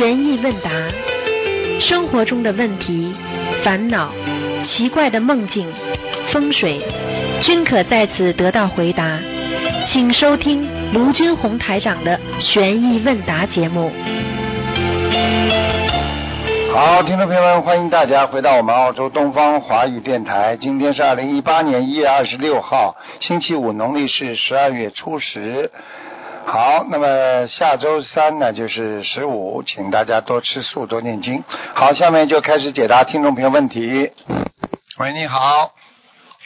悬疑问答，生活中的问题、烦恼、奇怪的梦境、风水，均可在此得到回答。请收听卢军红台长的悬疑问答节目。好，听众朋友们，欢迎大家回到我们澳洲东方华语电台。今天是二零一八年一月二十六号，星期五，农历是十二月初十。好，那么下周三呢就是十五，请大家多吃素，多念经。好，下面就开始解答听众朋友问题。喂，你好，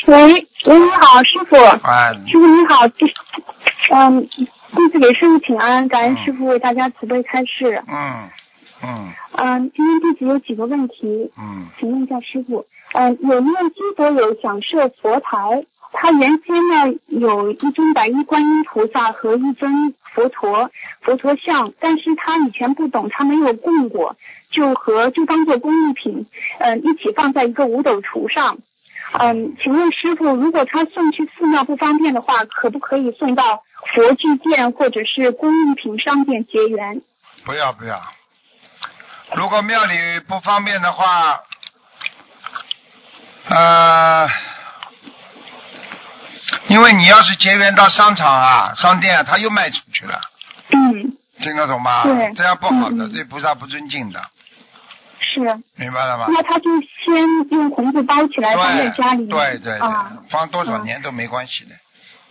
喂，喂，你好，师傅。哎，师傅你好，弟嗯，弟子给师傅请安，感恩师傅为大家慈悲开示。嗯嗯嗯，今天弟子有几个问题，嗯请问一下师傅，嗯，有念积德有想设佛台，他原先呢有一尊白衣观音菩萨和一尊佛陀佛陀像，但是他以前不懂，他没有供过，就和就当做工艺品，嗯，一起放在一个五斗橱上。嗯，请问师傅，如果他送去寺庙不方便的话，可不可以送到佛具店或者是工艺品商店结缘？不要不要。如果庙里不方便的话，呃，因为你要是结缘到商场啊、商店啊，他又卖出去了，嗯，听得懂吗？对。这样不好的，嗯。嗯对菩萨不尊敬的，是。明白了吗？那他就先用红布包起来放在家里面。对对对，啊，放多少嗯年都没关系的，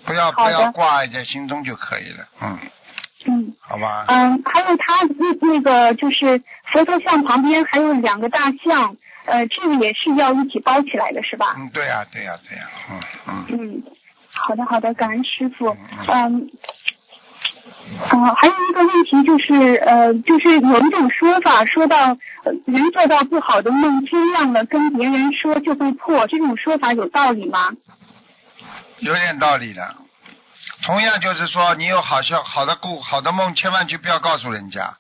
不要不要挂在心中就可以了，嗯，嗯。好吧？嗯，还有他那那个就是佛头像旁边还有两个大象，呃，这个也是要一起包起来的是吧？嗯，对呀、对呀、对呀、嗯嗯。嗯，好的好的，感恩师傅。嗯嗯。啊、还有一个问题就是，呃，就是有一种说法，说到、呃、人做到不好的梦，天亮了跟别人说就会破，这种说法有道理吗？有点道理的。同样就是说，你有好笑好的故好的梦，千万就不要告诉人家，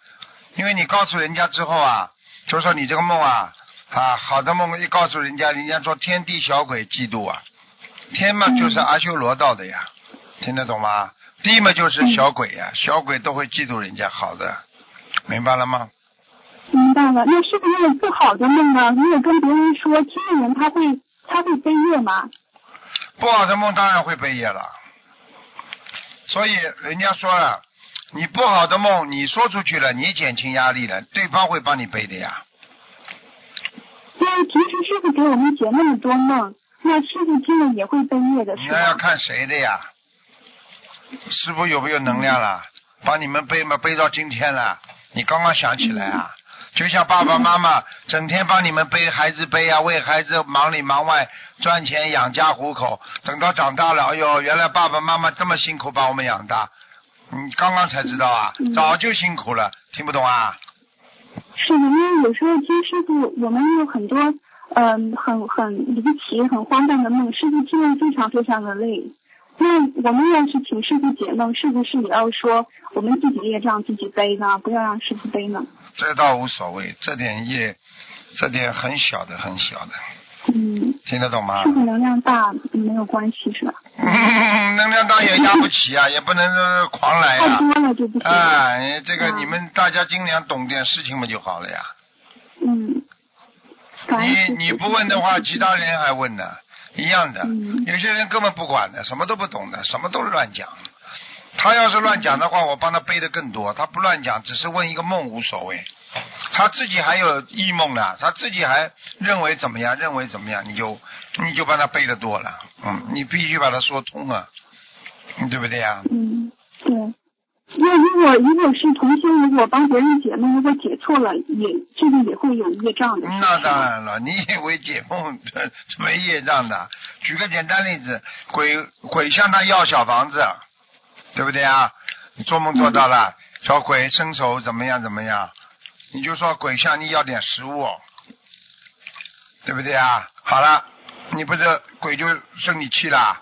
因为你告诉人家之后啊，就说你这个梦啊啊好的梦一告诉人家，人家说天地小鬼嫉妒啊，天嘛就是阿修罗道的呀，听得懂吗？地嘛就是小鬼呀，小鬼都会嫉妒人家好的，明白了吗？明白了，那是不是不好的梦呢？如果跟别人说，听的人他会他会背业吗？不好的梦当然会背业了，所以人家说了，你不好的梦你说出去了，你减轻压力了，对方会帮你背的呀。因为平时师傅给我们解那么多梦，那师傅听了也会悲业的是？那要看谁的呀。师傅有没有能量了？帮你们背嘛，背到今天了。你刚刚想起来啊？就像爸爸妈妈整天帮你们背孩子背啊，为孩子忙里忙外赚钱养家糊口。等到长大了，哎呦，原来爸爸妈妈这么辛苦把我们养大，你刚刚才知道啊？嗯早就辛苦了，听不懂啊？是的，因为有时候听师傅，我们有很多嗯、很很离奇、很荒诞的梦，师傅听了非常非常的累。那我们要是请师傅解梦，是不是也要说我们自己业障自己背呢？不要让师傅背呢？这倒无所谓，这点业，这点很小的，很小的，嗯，听得懂吗师？傅能量大没有关系是吧？嗯，能量大也压不起啊，也不能呃狂来啊太啊。多了就不行。哎，这个嗯你们大家尽量懂点事情嘛就好了呀。嗯。你你不问的话，其他人还问呢，一样的。嗯有些人根本不管的，什么都不懂的，什么都是乱讲。他要是乱讲的话，我帮他背的更多。他不乱讲，只是问一个梦无所谓。他自己还有异梦呢，他自己还认为怎么样，认为怎么样，你就你就帮他背的多了。嗯，你必须把它说通啊，嗯对不对呀？嗯，对。那如果如果是同修，如果帮别人解梦，如果解错了，也这个也会有业障的。那当然了，你以为解梦没业障的？举个简单例子，鬼鬼向他要小房子，对不对啊？你做梦做到了，小鬼伸手怎么样怎么样，你就说鬼向你要点食物，对不对啊？好了，你不是鬼就生你气了，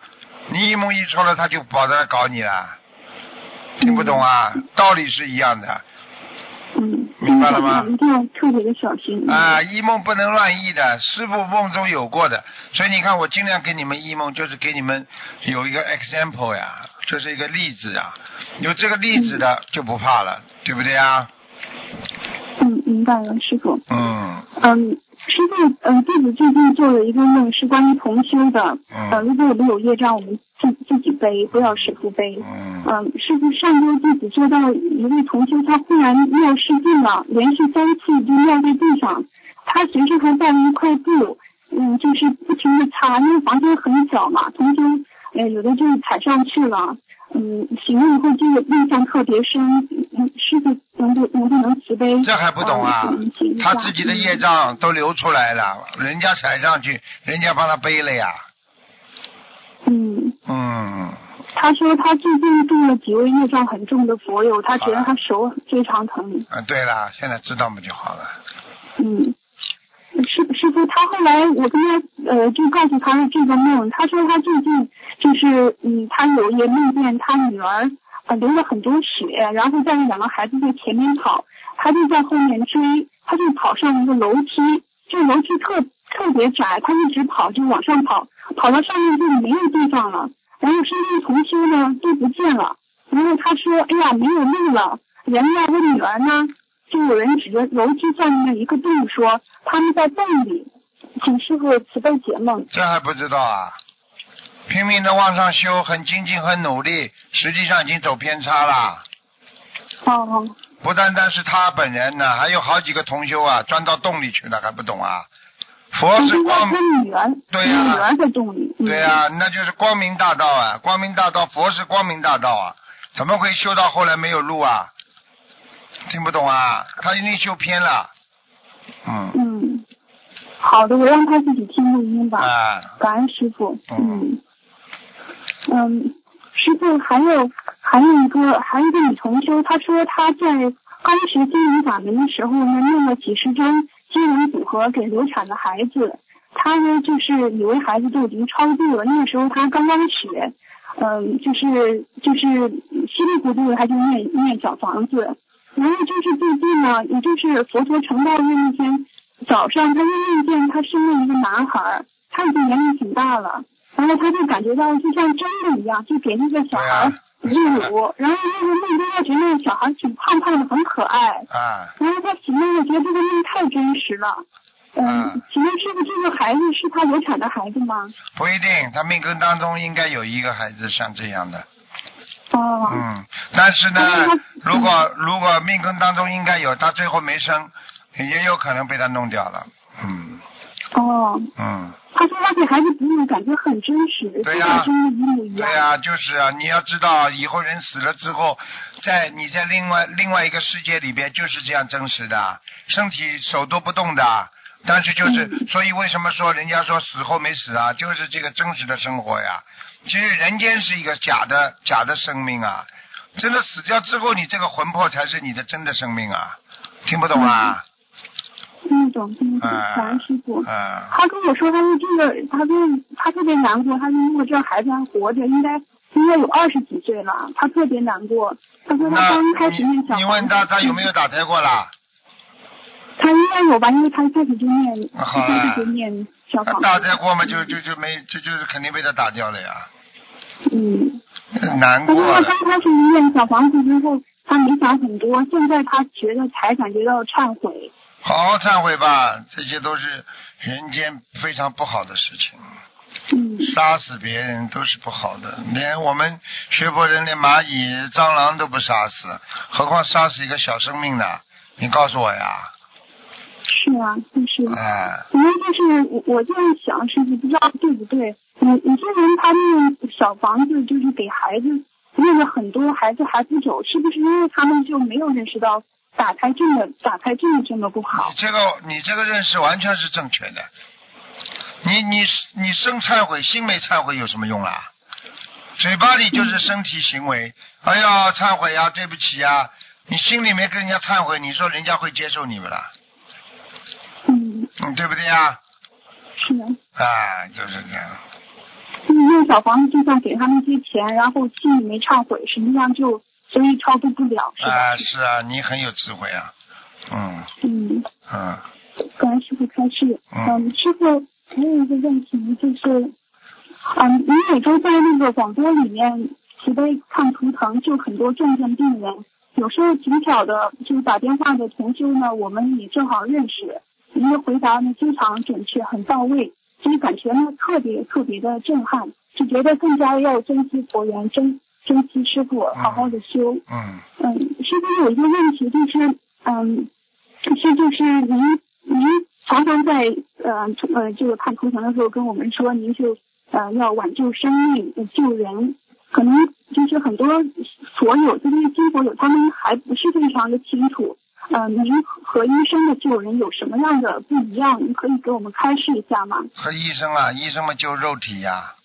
你一梦一错了，他就跑来搞你了，听不懂啊？道理是一样的。嗯，明白了吗一定要特别的小心。啊，一梦不能乱译的，师傅梦中有过的，所以你看我尽量给你们一梦，就是给你们有一个 example 呀，就是一个例子啊，有这个例子的就不怕了，对不对啊？嗯，明白了，师傅。嗯嗯，师傅，嗯，弟子最近做了一个梦，是关于同修的。呃，嗯如果我们有业障，我们自自己背，不要师傅背。嗯嗯，师傅，上周弟子做到一位同修，他忽然尿失禁了，连续三次就尿在地上，他随身还带了一块布，嗯，就是不停的擦，因为房间很小嘛，同修，呃，有的就踩上去了，嗯，醒了以后这个印象特别深，嗯，师傅能不能不能慈悲？这还不懂啊他自己的业障都流出来了，人家踩上去，人家帮他背了呀。嗯。嗯，他说他最近度了几位业障很重的佛友，他觉得他手非常疼。啊，对了，现在知道嘛就好了。嗯，师师傅，他后来我跟他呃就告诉他了这个梦，他说他最近就是嗯，他有也梦见他女儿呃流了很多血，然后带着两个孩子在前面跑，他就在后面追，他就跑上一个楼梯，这楼梯特特别窄，他一直跑就往上跑，跑到上面就没有地方了，然后身边同修呢都不见了，然后他说哎呀没有路了，人呢我女儿呢？就有人指着楼梯下面的一个洞说他们在洞里，请师傅慈悲解梦。这还不知道啊？拼命的往上修，很精进，很努力，实际上已经走偏差了。哦，不单单是他本人呢，还有好几个同修啊，钻到洞里去了，还不懂啊？佛是光明，对呀女儿在洞里。嗯对呀、那就是光明大道啊！光明大道，佛是光明大道啊，怎么会修到后来没有路啊？听不懂啊？他一定修偏了。嗯，嗯，好的，我让他自己听录音吧。啊，感恩师傅。嗯嗯嗯，师傅还有还有一个还有一个女同修，她说她在刚学金融法门的时候呢，念了几十张金融组合给流产的孩子。她呢就是以为孩子都已经超度了，那个时候她刚刚学，嗯，就是就是稀里糊涂的，她就念念小房子。然后就是最近呢，也就是佛陀成道日那天早上，她又梦见她生了一个男孩，他已经年龄挺大了，然后他就感觉到就像真的一样，就给那个小孩儿对啊喂乳，然后那个梦中他觉得那个小孩挺胖胖的，很可爱，啊，然后他醒了，我觉得这个梦太真实了。嗯嗯，请问师傅，这个孩子是他流产的孩子吗？不一定，他命根当中应该有一个孩子像这样的。哦，嗯，但是呢如果如果命根当中应该有，他最后没生，也有可能被他弄掉了。嗯哦，嗯，他说他给孩子哺乳感觉很真实，就对呀跟真的一模一样。对呀、就是啊，你要知道，以后人死了之后，在你在另外另外一个世界里边就是这样真实的，身体手都不动的。但是就是，嗯所以为什么说人家说死后没死啊？就是这个真实的生活呀。其实人间是一个假的假的生命啊，真的死掉之后，你这个魂魄才是你的真的生命啊。听不懂啊？听得懂，听得懂，啊感恩师傅。嗯，他跟我说，他说这个，他说他特别难过，他说如果这孩子还活着，应该应该有二十几岁了，他特别难过。他说他刚开始念你小你问他他有没有打胎过啦？他应该有吧，因为他一开始就念，一好开始了就念小房子。打胎过嘛，就就就没，就就是肯定被他打掉了呀。嗯，难过了他说他刚。开始念小房子之后，他没想很多，现在他觉得才感觉到忏悔。好好忏悔吧，这些都是人间非常不好的事情。嗯杀死别人都是不好的，连我们学佛人连蚂蚁、蟑螂都不杀死，何况杀死一个小生命呢？你告诉我呀！是啊，就是。哎，因为就是我我这样想，师傅不知道对不对？你你这人他们小房子就是给孩子念了很多，孩子还不走，是不是因为他们就没有认识到打开这么打开这么这么不好你？这个你这个认识完全是正确的。你你你生忏悔，心没忏悔有什么用啦？嘴巴里就是身体行为，哎呀，忏悔呀，对不起呀，你心里面跟人家忏悔，你说人家会接受你们啦？嗯，嗯，对不对呀？是的。啊，就是这样。你念小房子就算给他们些钱，然后心里没忏悔，实际上就所以超度不了，是吧？啊，是啊，你很有智慧啊。嗯嗯，嗯，感恩师傅开示。嗯嗯，师傅还有一个问题就是，嗯，你每周在那个广播里面慈悲看图腾就很多重症病人，有时候挺巧的，就是打电话的同修呢，我们也正好认识。您的回答呢非常准确，很到位，所以感觉呢特别特别的震撼，就觉得更加要珍惜佛缘，珍珍惜师傅，好好的修。嗯嗯，师傅有一个问题就是，嗯，是就是您您常常在呃呃这个看图腾的时候跟我们说，您是呃要挽救生命、呃救人，可能就是很多佛友，这些新佛友，他们还不是非常的清楚。呃，您和医生的救人有什么样的不一样？您可以给我们开示一下吗？和医生啊，医生们救肉体呀、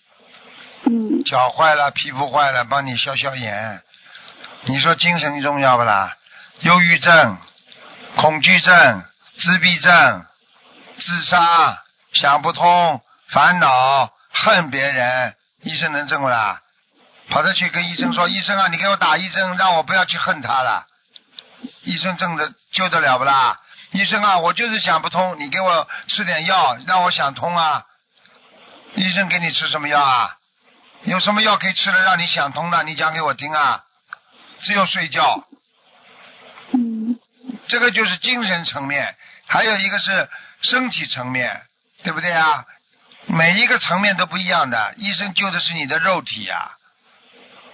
嗯脚坏了，皮肤坏了，帮你消消炎。你说精神重要不啦？忧郁症、恐惧症、自闭症、自杀、想不通、烦恼、恨别人，医生能治不啦？跑着去跟医生说：“医生啊，你给我打一针，让我不要去恨他了。”医生挣的救得了不啦？医生啊，我就是想不通，你给我吃点药，让我想通啊。医生给你吃什么药啊？有什么药可以吃了让你想通的？你讲给我听啊！只有睡觉，嗯这个就是精神层面，还有一个是身体层面，对不对啊？每一个层面都不一样的，医生救的是你的肉体呀、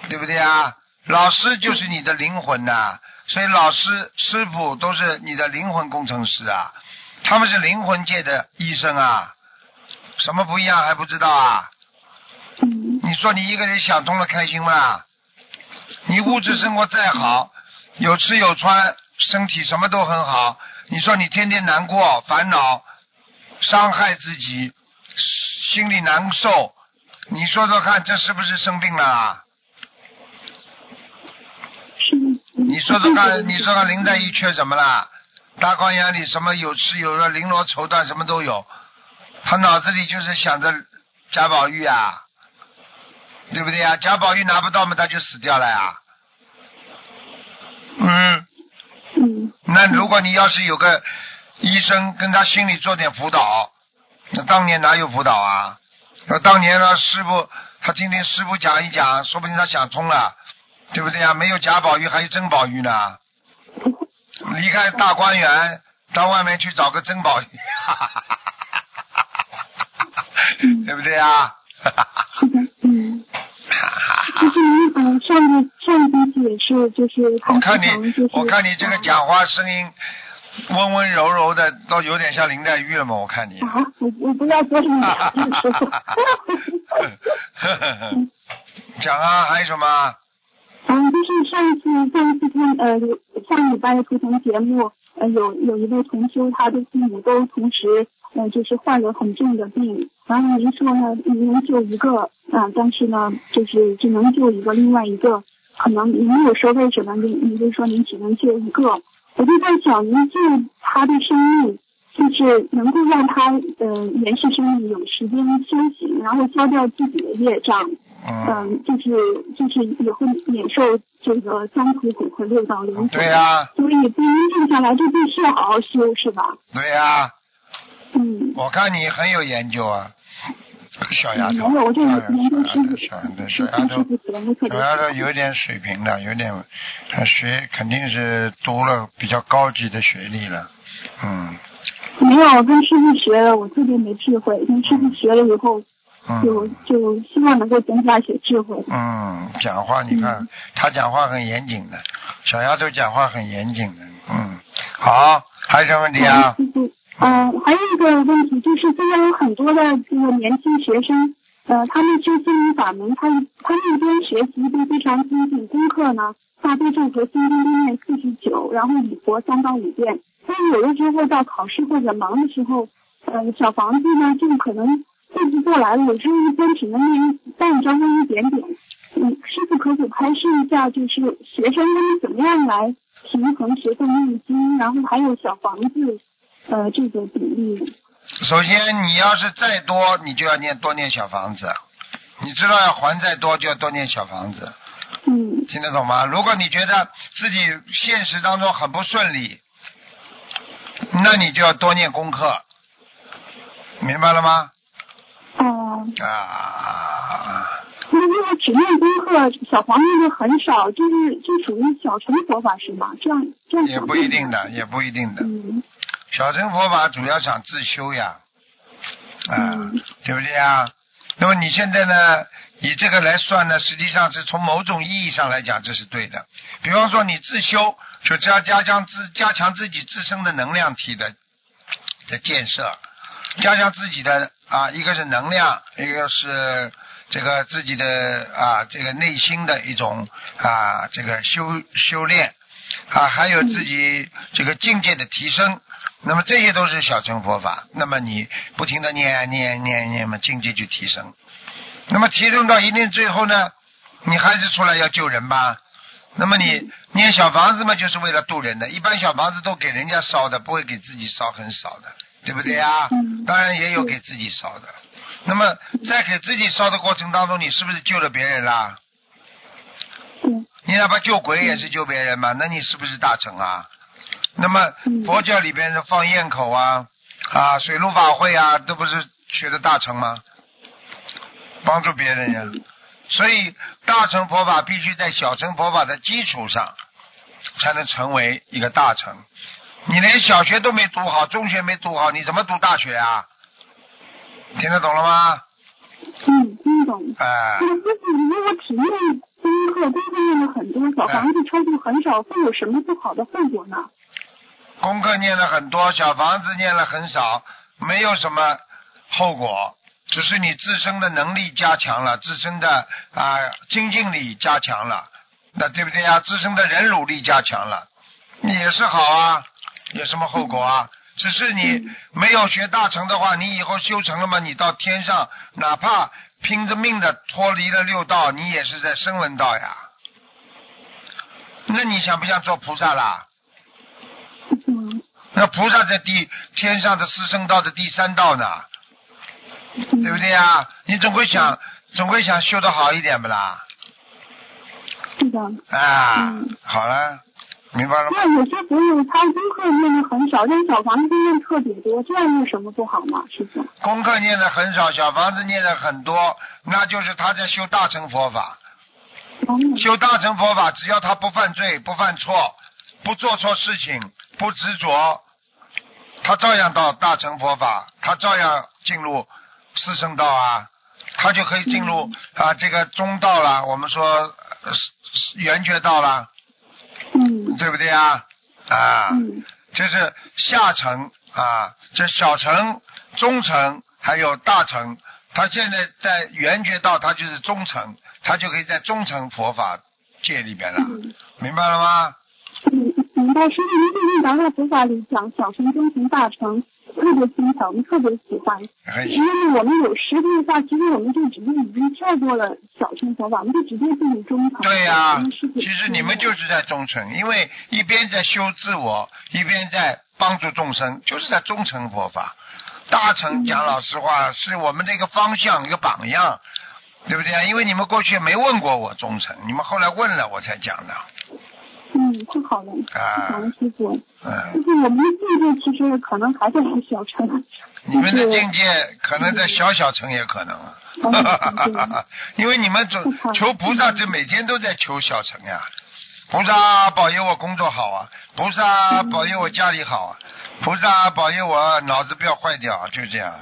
对不对啊？老师就是你的灵魂呐、所以老师、师傅都是你的灵魂工程师啊，他们是灵魂界的医生啊，什么不一样还不知道啊？嗯。你说你一个人想通了开心吗？你物质生活再好，有吃有穿，身体什么都很好，你说你天天难过、烦恼、伤害自己，心里难受，你说说看，这是不是生病了？你说说看，你说看林黛玉缺什么啦？大观园里什么有吃有喝，绫罗绸缎什么都有，他脑子里就是想着贾宝玉啊，对不对呀？贾宝玉拿不到嘛，他就死掉了呀。嗯，嗯那如果你要是有个医生跟他心里做点辅导，那当年哪有辅导啊？那当年呢，师傅他听听师傅讲一讲，说不定他想通了，对不对呀？没有贾宝玉，还有曾宝玉呢。离开大观园，到外面去找个曾宝玉，对不对啊？是的，嗯。就是您嗯，上个上个星期也是，就是看我看你就是，我看你这个讲话声音温温柔柔的，都有点像林黛玉了嘛？我看你。啊，我我不要说什么假的师傅。讲啊，还有什么？嗯，就是上一次上一次看呃有上礼拜的图腾节目，呃有有一位同修，他的父母都同时呃就是患了很重的病，然后您说呢，您能救一个啊、但是呢就是只能救一个，另外一个可能您没有说为什么，您您就说您只能救一个，我就在想，您救他的生命。就是能够让他呃延续生命，有时间修行，然后消掉自己的业障，嗯，嗯，就是就是也会免受这个三途苦和六道轮回。对呀、所以对您定下来，这必须要好好修，是吧？对呀、嗯，我看你很有研究啊，小丫头。没有，我这哎个研究师傅，小丫头，小是小丫头。有点水平的，有点，她学肯定是读了比较高级的学历了，嗯。没有，我跟师傅学了，我特别没智慧，跟师傅学了以后，就嗯。就希望能够增加些智慧。嗯，讲话你看嗯。她讲话很严谨的，小丫头讲话很严谨的，嗯，好，还有什么问题啊？呃，还有一个问题就是，现在有很多的这个年轻学生，呃，他们修心灵法门，他他们一边学习都非常精进，功课呢，大悲咒和心经都念四十九，然后礼佛三到五遍。但是有的时候到考试或者忙的时候，呃，小房子呢就可能背不过来了，有时候一边只能念半张或一点点。嗯，师傅可否开示一下，就是学生他们怎么样来平衡学会念经，然后还有小房子，呃，这个比例。首先，你要是再多，你就要念多念小房子。你知道要还再多，就要多念小房子，嗯听得懂吗？如果你觉得自己现实当中很不顺利，那你就要多念功课，明白了吗？哦，啊，那为个只念功课，小房子就很少，就是就属于小乘佛法是吗？这样这样也不一定的，也不一定的。嗯小乘佛法主要想自修呀，啊，嗯对不对啊？那么你现在呢，以这个来算呢，实际上是从某种意义上来讲，这是对的。比方说你自修，就加加强自加强自己自身的能量体的的建设，加强自己的啊，一个是能量，一个是这个自己的啊这个内心的一种啊这个修修炼啊，还有自己这个境界的提升。那么这些都是小乘佛法。那么你不停的念念念念嘛，境界就提升。那么提升到一定最后呢，你还是出来要救人吧？那么你念小房子嘛，就是为了渡人的。一般小房子都给人家烧的，不会给自己烧很少的，对不对呀？嗯当然也有给自己烧的。那么在给自己烧的过程当中，你是不是救了别人啦？嗯你哪怕救鬼也是救别人嘛，那你是不是大成啊？那么嗯佛教里边的放焰口啊，啊水陆法会啊，都不是学的大乘吗？帮助别人呀。所以大乘佛法必须在小乘佛法的基础上，才能成为一个大乘。你连小学都没读好，中学没读好，你怎么读大学啊？听得懂了吗？嗯，听懂。哎、那师傅，如果体验功课，功课用了很多，小房子抽数很少，会有什么不好的后果呢？功课念了很多，小房子念了很少，没有什么后果，只是你自身的能力加强了，自身的啊、精进力加强了，那对不对呀？自身的忍辱力加强了，也是好啊，有什么后果啊？只是你没有学大乘的话，你以后修成了嘛，你到天上，哪怕拼着命的脱离了六道，你也是在声闻道呀。那你想不想做菩萨啦？嗯那菩萨在第天上的四圣道的第三道呢，对不对呀？你总会想，总会想修得好一点不啦？是的。啊嗯，好了，明白了吗？那有些朋友他功课念的很少，但小房子念特别多，这样有什么不好吗？师傅？功课念的很少，小房子念的很多，那就是他在修大乘佛法。嗯修大乘佛法，只要他不犯罪、不犯错、不做错事情、不执着，他照样到大乘佛法，他照样进入四圣道啊，他就可以进入啊这个中道了。我们说呃圆觉道了，嗯对不对啊？啊，嗯这是下层啊，这小乘、中层还有大乘。他现在在圆觉道，他就是中层，他就可以在中层佛法界里边了，嗯明白了吗？嗯，明白。师傅，您最近达到佛法里讲小乘、中乘、大乘，特别欣赏，我们特别喜欢。因为我们有实力的话，其实我们就直接已经跳过了小乘佛法，我们就直接进入中乘。对呀、其实你们就是在中层，因为一边在修自我，一边在帮助众生，就是在中层佛法。大乘讲老实话，是我们的一个方向，一个榜样，对不对啊？因为你们过去没问过我中层，你们后来问了我才讲的，嗯，太好了，啊感恩师傅。嗯。就是我们的境界其实可能还在小城。你们的境界可能在小小城也可能啊，嗯 因为你们总求菩萨，就每天都在求小城呀。菩萨保佑我工作好啊，菩萨保佑我家里好啊，菩萨保佑我脑子不要坏掉，就这样。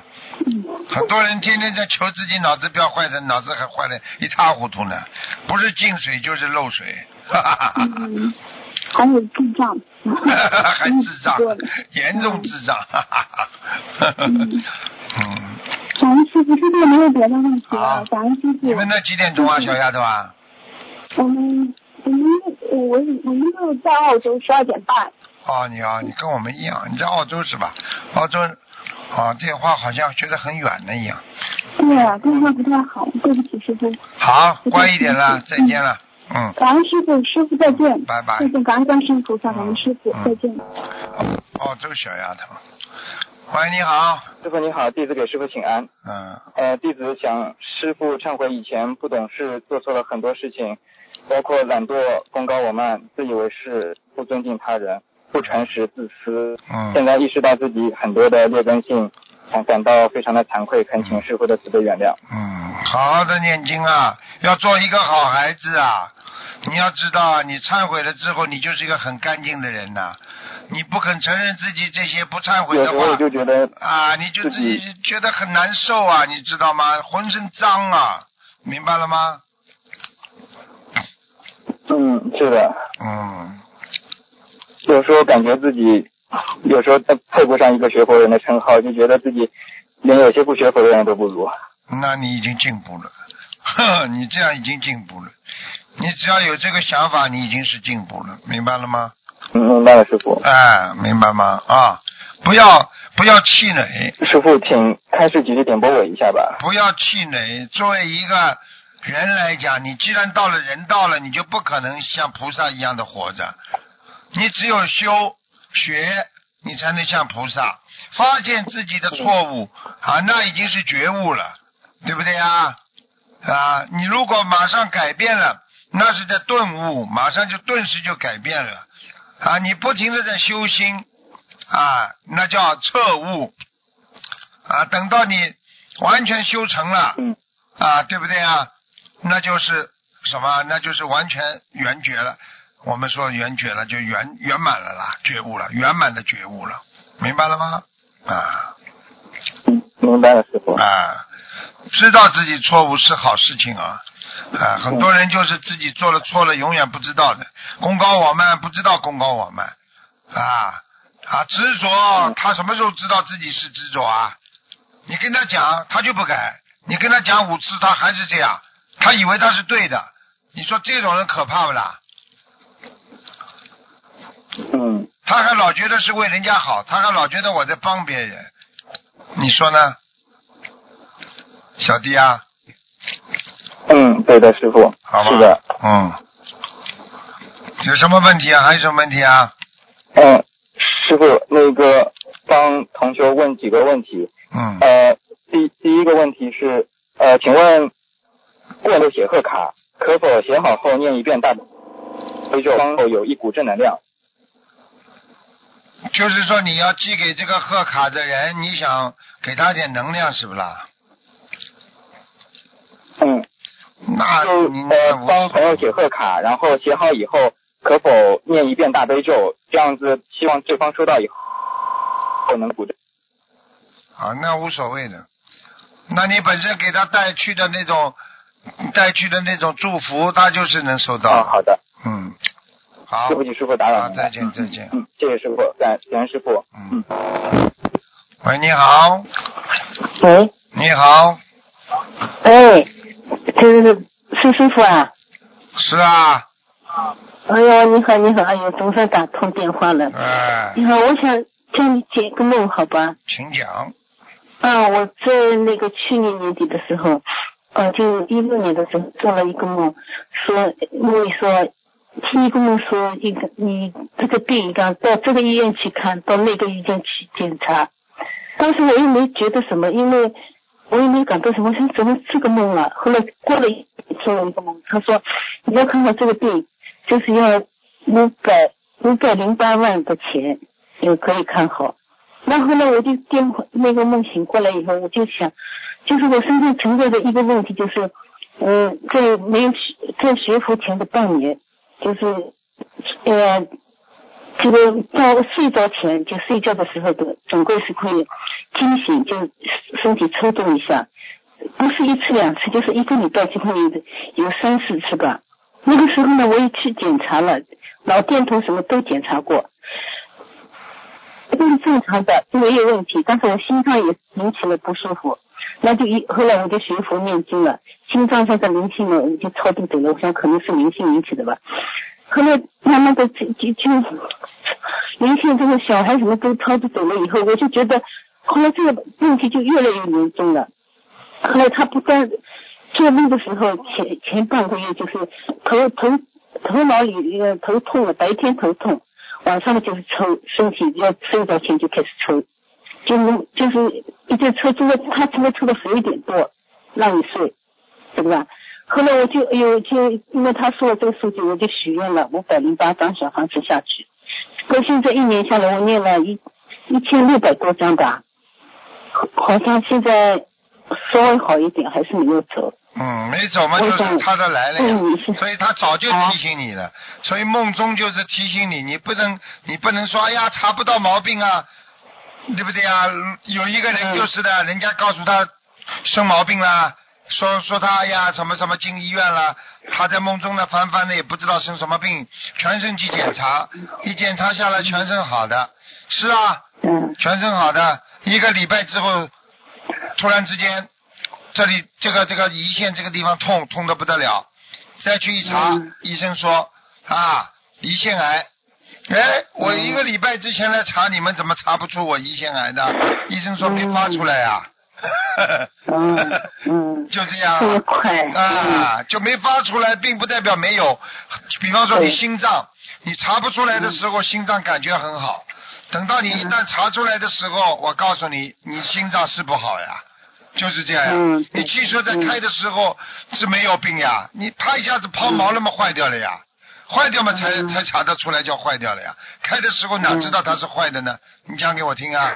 嗯很多人天天在求自己脑子不要坏的，脑子还坏的一塌糊涂呢，不是进水就是漏水，嗯，还有智障。还智障对，严重智障。嗯嗯，感恩师傅，师傅没有别的问题好了，感恩师傅。你们那几点钟啊，小丫头啊？我们我们我我们就在澳洲十二点半。哦，你啊，你跟我们一样，你在澳洲是吧？澳洲，哦，电话好像觉得很远的一样。对啊，电话不太好，对不起师傅。好，乖一点了，再见了，嗯。感恩师傅，师傅再见。拜拜再见，感恩观世音菩萨，感恩师傅嗯，再见。哦，这个小丫头，喂，你好，师傅你好，弟子给师傅请安。嗯，呃，弟子想师傅忏悔以前不懂事，做错了很多事情，包括懒惰、功高我慢、自以为是、不尊敬他人、不诚实、自私。嗯现嗯，在意识到自己很多的劣根性，感感到非常的惭愧，恳请师傅的慈悲原谅。嗯，好好的念经啊，要做一个好孩子啊！你要知道啊，你忏悔了之后，你就是一个很干净的人呐、你不肯承认自己这些不忏悔的话就觉得啊，你就自自己己觉得很难受啊，你知道吗？浑身脏啊，明白了吗？嗯是的，嗯，有时候感觉自己有时候配不上一个学佛人的称号，就觉得自己连有些不学佛的人都不如。那你已经进步了，呵，你这样已经进步了。你只要有这个想法，你已经是进步了，明白了吗？嗯，明白了，师傅。哎，明白吗？啊，不要不要气馁，师傅，请开始几句点拨我一下吧。不要气馁。作为一个人来讲，你既然到了人道了，你就不可能像菩萨一样的活着。你只有修学，你才能像菩萨，发现自己的错误啊，那已经是觉悟了，对不对啊？啊，你如果马上改变了，那是在顿悟，马上就顿时就改变了啊！你不停的在修心啊，那叫彻悟啊。等到你完全修成了嗯啊，对不对啊？那就是什么？那就是完全圆觉了。我们说圆觉了，就圆圆满了啦，觉悟了，圆满的觉悟了，明白了吗？啊嗯，明白了，师傅。啊，知道自己错误是好事情啊啊！很多人就是自己做了错了，永远不知道的，功高我慢，不知道功高我慢啊啊！执着，他什么时候知道自己是执着啊？你跟他讲，他就不改；你跟他讲五次，他还是这样，他以为他是对的。你说这种人可怕不啦？嗯，他还老觉得是为人家好，他还老觉得我在帮别人，你说呢，小弟啊？嗯，对的，师傅。好吧？是的。嗯。有什么问题啊？还有什么问题啊？嗯，师傅，那个帮同学问几个问题。嗯。呃，第第一个问题是，呃，请问过路写贺卡可否写好后念一遍大悲咒，后有一股正能量？就是说你要寄给这个贺卡的人，你想给他点能量，是不啦？嗯，那就呃帮朋友写贺卡，然后写好以后可否念一遍大悲咒？这样子希望对方收到以后能鼓正。啊，那无所谓的。那你本身给他带去的那种带去的那种祝福，他就是能收到。啊，好的，嗯，好对。不起，师傅打扰，您了。再见，再见。嗯，谢谢师傅，感感恩师傅。嗯。喂，你好，喂，你好，哎，就是是师傅啊？是啊，哎呦，你好，你好，哎呦，总算打通电话了。哎，你好，我想叫你解个梦，好吧？请讲。啊，我在那个去年年底的时候，呃，就一六年的时候做了一个梦，说梦里说，听一个梦说一个你这个病啊，到这个医院去看，到那个医院去检查。当时我又没觉得什么，因为我也没感到什么，是怎么这个梦了？后来过了一做了一个梦，他说你要看好这个病，就是要五百五百零八万的钱，也可以看好。那后来我就电话那个梦醒过来以后，我就想，就是我身上存在的一个问题，就是，嗯，在没有学在学佛前的半年，就是，呃，这个到睡着前就睡觉的时候的，总归是会惊醒，就身体抽动一下，不是一次两次，就是一个礼拜就会有有三四次吧。那个时候呢，我也去检查了，脑电图什么都检查过。都是正常的，都没有问题，但是我心脏也引起了不舒服，那就一后来我就学佛念经了，心脏上的灵性呢，我就超度走了，我想可能是灵性引起的吧。后来慢慢的就就就灵性这个小孩什么都超度走了以后，我就觉得后来这个问题就越来越严重了。后来他不但做梦的时候，前前半个月就是头头头脑里呃头痛了，白天头痛。晚上就是抽，身体要睡着前就开始抽，就是就是一直抽，抽到他抽到抽到十一点多让你睡，对吧？后来我就哎呦就因为他说了这个数据，我就许愿了五百零八张小房子下去。到现在一年下来，我念了一一千六百多张吧，好像现在稍微好一点，还是没有走。嗯，没走嘛，就是他的来了所以他早就提醒你了，所以梦中就是提醒你，你不能，你不能说，哎呀，查不到毛病啊，对不对啊？有一个人嗯。就是的，人家告诉他生毛病啦，说说他呀什么什么进医院了，他在梦中呢翻翻的也不知道生什么病，全身去检查，一检查下来全身好的，是啊，全身好的，一个礼拜之后，突然之间，这里这个这个胰腺这个地方痛痛的不得了，再去一查，医生说啊胰腺癌。哎，我一个礼拜之前来查，你们怎么查不出我胰腺癌的？医生说没发出来呀、嗯嗯，就这样。这么快。啊，就没发出来，并不代表没有。比方说你心脏，你查不出来的时候，心脏感觉很好，等到你一旦查出来的时候，我告诉你，你心脏是不好呀，就是这样呀。嗯你汽车在开的时候是没有病呀，你啪一下子抛锚了嘛，坏掉了呀。坏掉嘛，才嗯。才查得出来叫坏掉了呀。开的时候哪知道它是坏的呢？你讲给我听啊。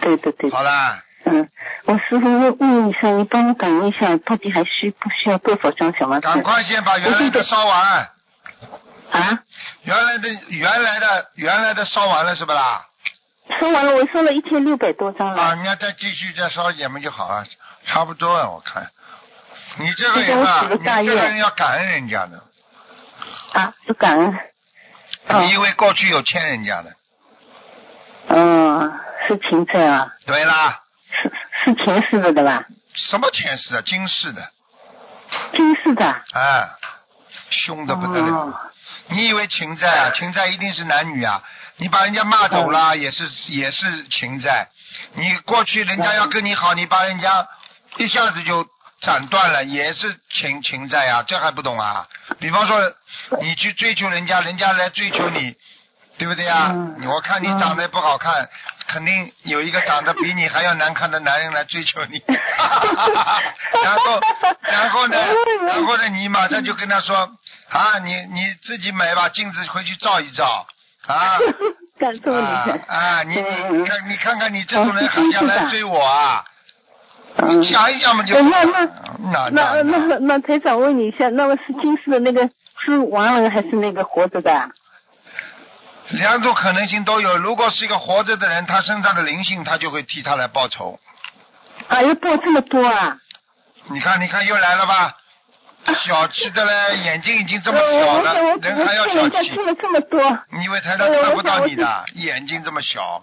对对对，好啦，嗯，我师傅问问一下，你帮我感应一下，到底还需不需要多少张小房子？赶快先把原来的烧完。啊，原来的原来的原来的烧完了是不啦？烧完了，我烧了一千六百多张了啊，了。你要再继续再烧一点嘛就好了，差不多啊，我看。你这个人啊，你这个人要感恩人家的，啊，是感恩。哦你因为过去有欠人家的。嗯，是情债啊，对啦，是是前世的对吧？什么前世啊，今世的，今世的。哎，凶的不得了。哦你以为情债啊？情债一定是男女啊？你把人家骂走嗯了，也是也是情债。你过去人家要跟你好，你把人家一下子就斩断了，也是情情债啊，这还不懂啊？比方说，你去追求人家，人家来追求你，对不对啊？嗯我看你长得不好看，肯定有一个长得比你还要难看的男人来追求你，然后然后呢，然后呢，你马上就跟他说啊，你你自己买把镜子回去照一照啊。感动你啊。啊！你嗯你看你看看你这种人还想来追我啊？想一想嘛就。呃那那那那那那台长问你一下，那个是今世的那个是亡人还是那个活着的啊？两种可能性都有。如果是一个活着的人，他身上的灵性，他就会替他来报仇。啊，又报这么多啊？你看，你看又来了吧？小气的嘞，眼睛已经这么小了人还要小气。欠了这么多你以为台上看不到你的？眼睛这么小。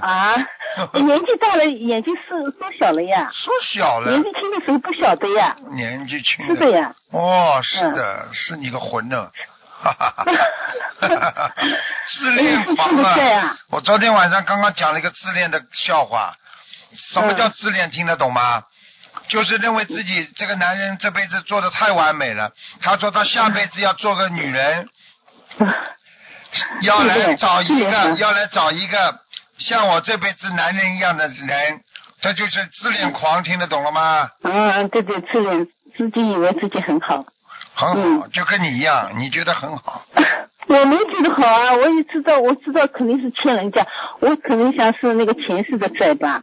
啊！年纪大了，眼睛是缩小了呀。缩小了年，纪轻的时候不晓得呀。年纪轻是的呀。哦，是的，是你个混呢。哈哈哈哈哈！自恋狂啊 我昨天晚上刚刚讲了一个自恋的笑话。什么叫自恋？听得懂吗？就是认为自己这个男人这辈子做的太完美了，他说他下辈子要做个女人，要来找一个，要来找一个像我这辈子男人一样的人，这就是自恋狂，听得懂了吗？嗯，对对，自恋，自己以为自己很好。很好，嗯就跟你一样，你觉得很好。我没觉得好啊，我也知道，我知道肯定是欠人家，我可能想是那个前世的债吧，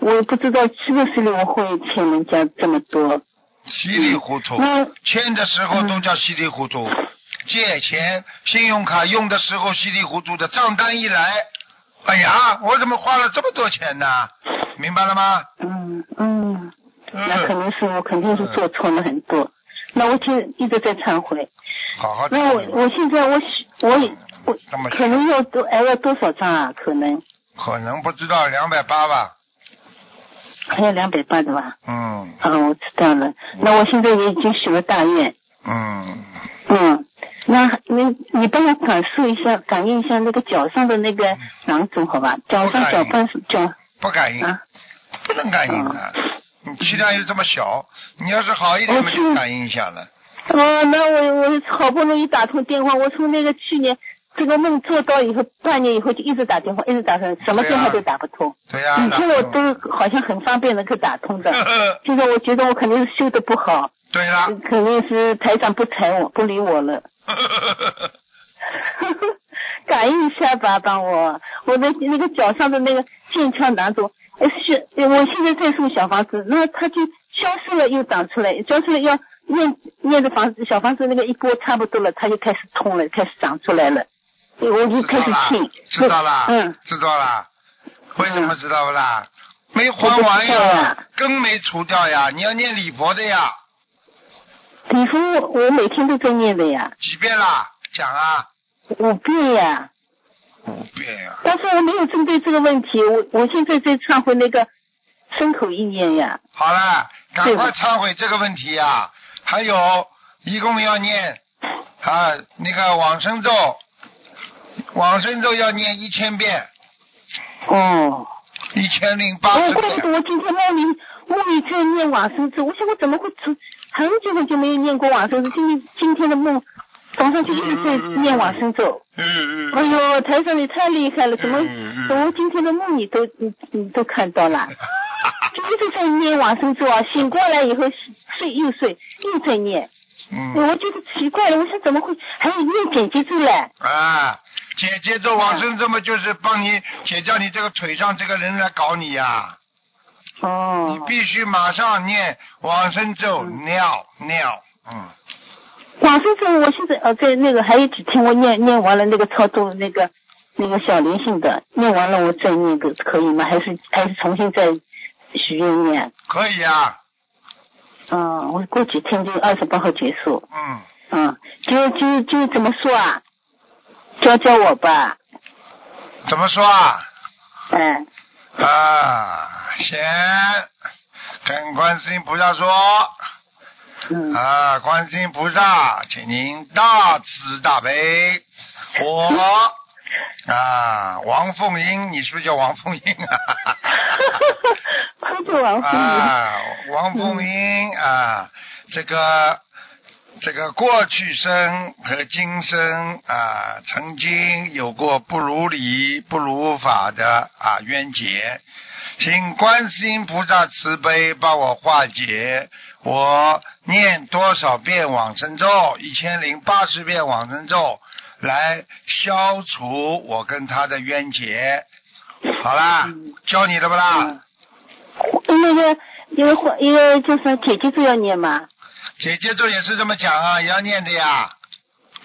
我也不知道这个世里我会欠人家这么多。稀里糊涂，嗯欠的时候都叫稀里糊涂，借钱、信用卡用的时候稀里糊涂的，账单一来，哎呀，我怎么花了这么多钱呢？明白了吗？嗯嗯，那可嗯，能是我肯定是做错了很多，那我就一直在忏悔。好好那我我现在我许我也我可能要多还要多少张啊？可能。可能不知道两百八吧，还有两百八的吧？嗯。啊，我知道了。那我现在也已经许了大愿。嗯，嗯，那你你帮我感受一下，感应一下那个脚上的那个囊肿，好吧？脚上脚半是脚不感应，啊，不能感应的，你气量又这么小，你要是好一点嘛我就感应一下了。哦，那我我好不容易打通电话，我从那个去年这个梦做到以后，半年以后就一直打电话，一直打通，什么电话都打不通。对呀、以前我都好像很方便能够打通的，嗯现在我觉得我肯定是修的不好，对呀，肯定是台长不睬我，不理我了。感应一下吧，帮我，我的那个脚上的那个腱鞘囊肿，呃是，呃我现在在送小房子，那它就消失了又长出来，消失了要念念的房子小房子那个一锅差不多了，它就开始痛了，开始长出来了，我就开始信。知道了，嗯，知道啦。为什么知道不啦？没还完呀，根没除掉呀，你要念礼佛的呀。礼佛我每天都在念的呀。几遍啦？讲啊。五遍呀。但是我没有针对这个问题，我我现在在忏悔那个牲口意念呀。好了，赶快忏悔这个问题呀！还有，一共要念啊那个往生咒，往生咒要念一千遍。哦。一千零八十遍。我怪不得我今天梦里梦里在念往生咒，我想我怎么会从很久很久没有念过往生咒，今天今天的梦。早上就一直在念往生咒。嗯嗯。哎呦，台上你太厉害了，怎么怎么今天的梦你都你你都看到了？就一直在念往生咒啊，醒过来以后睡又睡又在念。嗯。我觉得奇怪了，我说怎么会还有念姐姐咒嘞？啊，姐姐咒往生咒嘛，就是帮你解掉你这个腿上这个人来搞你呀。哦。你必须马上念往生咒，尿尿，嗯。往生咒，我现在呃在那个还有几天，我念念完了那个操作那个那个小灵性的，念完了我再念个可以吗？还是还是重新再许愿念？可以啊。嗯，我过几天就二十八号结束。嗯。嗯，就就就怎么说啊？教教我吧。怎么说啊？嗯。啊，先跟观世音菩萨说。啊，观世音菩萨，请您大慈大悲，我啊，王凤英，你是不是叫王凤英啊？他叫王凤英。啊，王凤英啊，这个这个过去生和今生啊，曾经有过不如理、不如法的啊冤结，请观世音菩萨慈悲帮我化解。我念多少遍往生咒？一千零八十遍往生咒，来消除我跟他的冤结。好啦，教你的不啦？那个，因为因为就是姐姐咒要念嘛。姐姐咒也是这么讲啊，也要念的呀。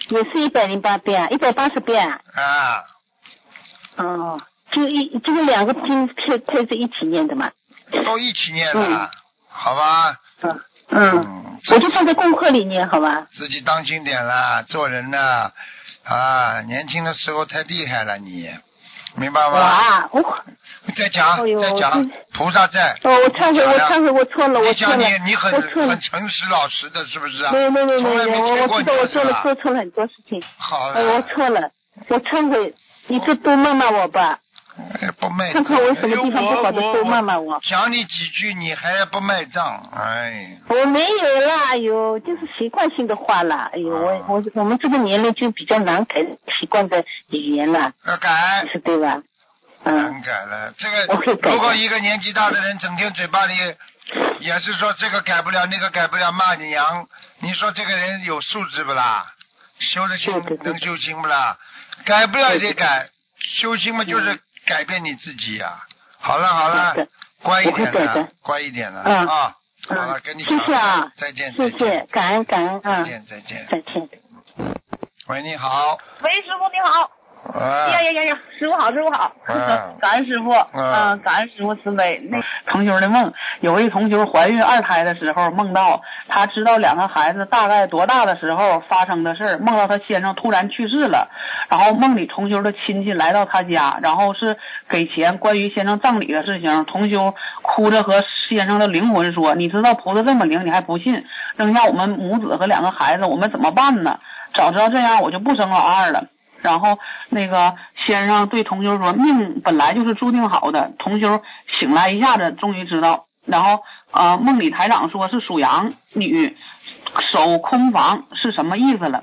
也是一百零八遍，一百八十遍。啊。哦，就一就是两个经配配着一起念的嘛。都一起念的，好吧？嗯嗯，我就放在功课里念，好吧？自己当心点啦，做人呢啊，年轻的时候太厉害了，你明白吗？啊，我再讲再讲，菩萨在。哦，我忏悔，我忏悔，我错了，我错了。你你很很诚实老实的，是不是啊？没有没有没有没有，我知道我做了做错了很多事情。好了。我错了，我忏悔，你就多骂骂我吧。哎，不卖账。看看我什么地方不好的，都骂骂我。讲你几句，你还不卖账，哎。我没有啦，哎呦，就是习惯性的话啦，哎呦，我我我们这个年龄就比较难改习惯的语言了。要改。是对吧？难改了，这个如果一个年纪大的人整天嘴巴里也是说这个改不了那个改不了骂你娘，你说这个人有素质不啦？修的心能修心不啦？改不了也得改，修心嘛就是改变你自己呀。好了好了，乖一点了，乖一点了啊。好了，跟你谢谢啊，再见谢谢，感恩感恩啊，再见再见再见。喂，你好。喂，师傅你好。呀呀呀呀！师傅好，师傅好，感恩师傅，嗯，感恩师傅慈悲。那同学的梦，有位同学怀孕二胎的时候，梦到他知道两个孩子大概多大的时候发生的事儿，梦到他先生突然去世了，然后梦里同学的亲戚来到他家，然后是给钱关于先生葬礼的事情，同学哭着和先生的灵魂说：“你知道菩萨这么灵，你还不信？扔下我们母子和两个孩子，我们怎么办呢？早知道这样，我就不生老二了。”然后那个先生对同修说：“命本来就是注定好的。”同修醒来一下子终于知道。然后呃，梦里台长说是属羊女守空房是什么意思了？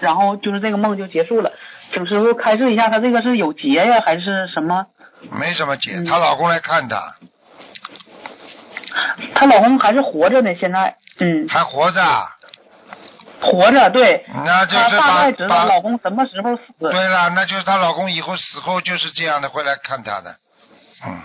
然后就是这个梦就结束了。请师傅开示一下，她这个是有劫呀，还是什么？没什么劫，她老公来看她。她老公还是活着呢，现在嗯。还活着。活着，对，那就是大概知道老公什么时候死。对了，那就是她老公以后死后就是这样的，会来看她的，嗯。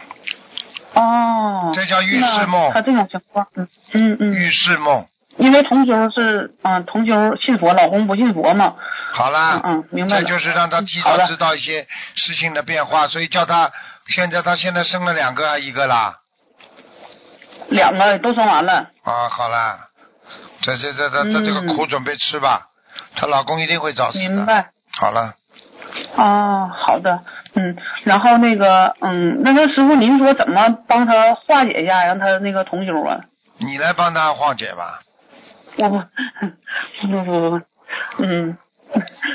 哦，这叫预示梦。她这种情况，嗯嗯嗯。预示梦。因为同修是嗯，同修信佛，老公不信佛嘛。好啦，嗯，明白这就是让他提早知道一些事情的变化，所以叫他现在他现在生了两个一个啦？两个都生完了。啊，好啦，这这这这这这个苦准备吃吧，她老公一定会找死的。明白。好了。哦，好的，嗯，然后那个，嗯，那那师傅，您说怎么帮他化解一下，让他那个同修啊？你来帮他化解吧。我不，不不不，嗯。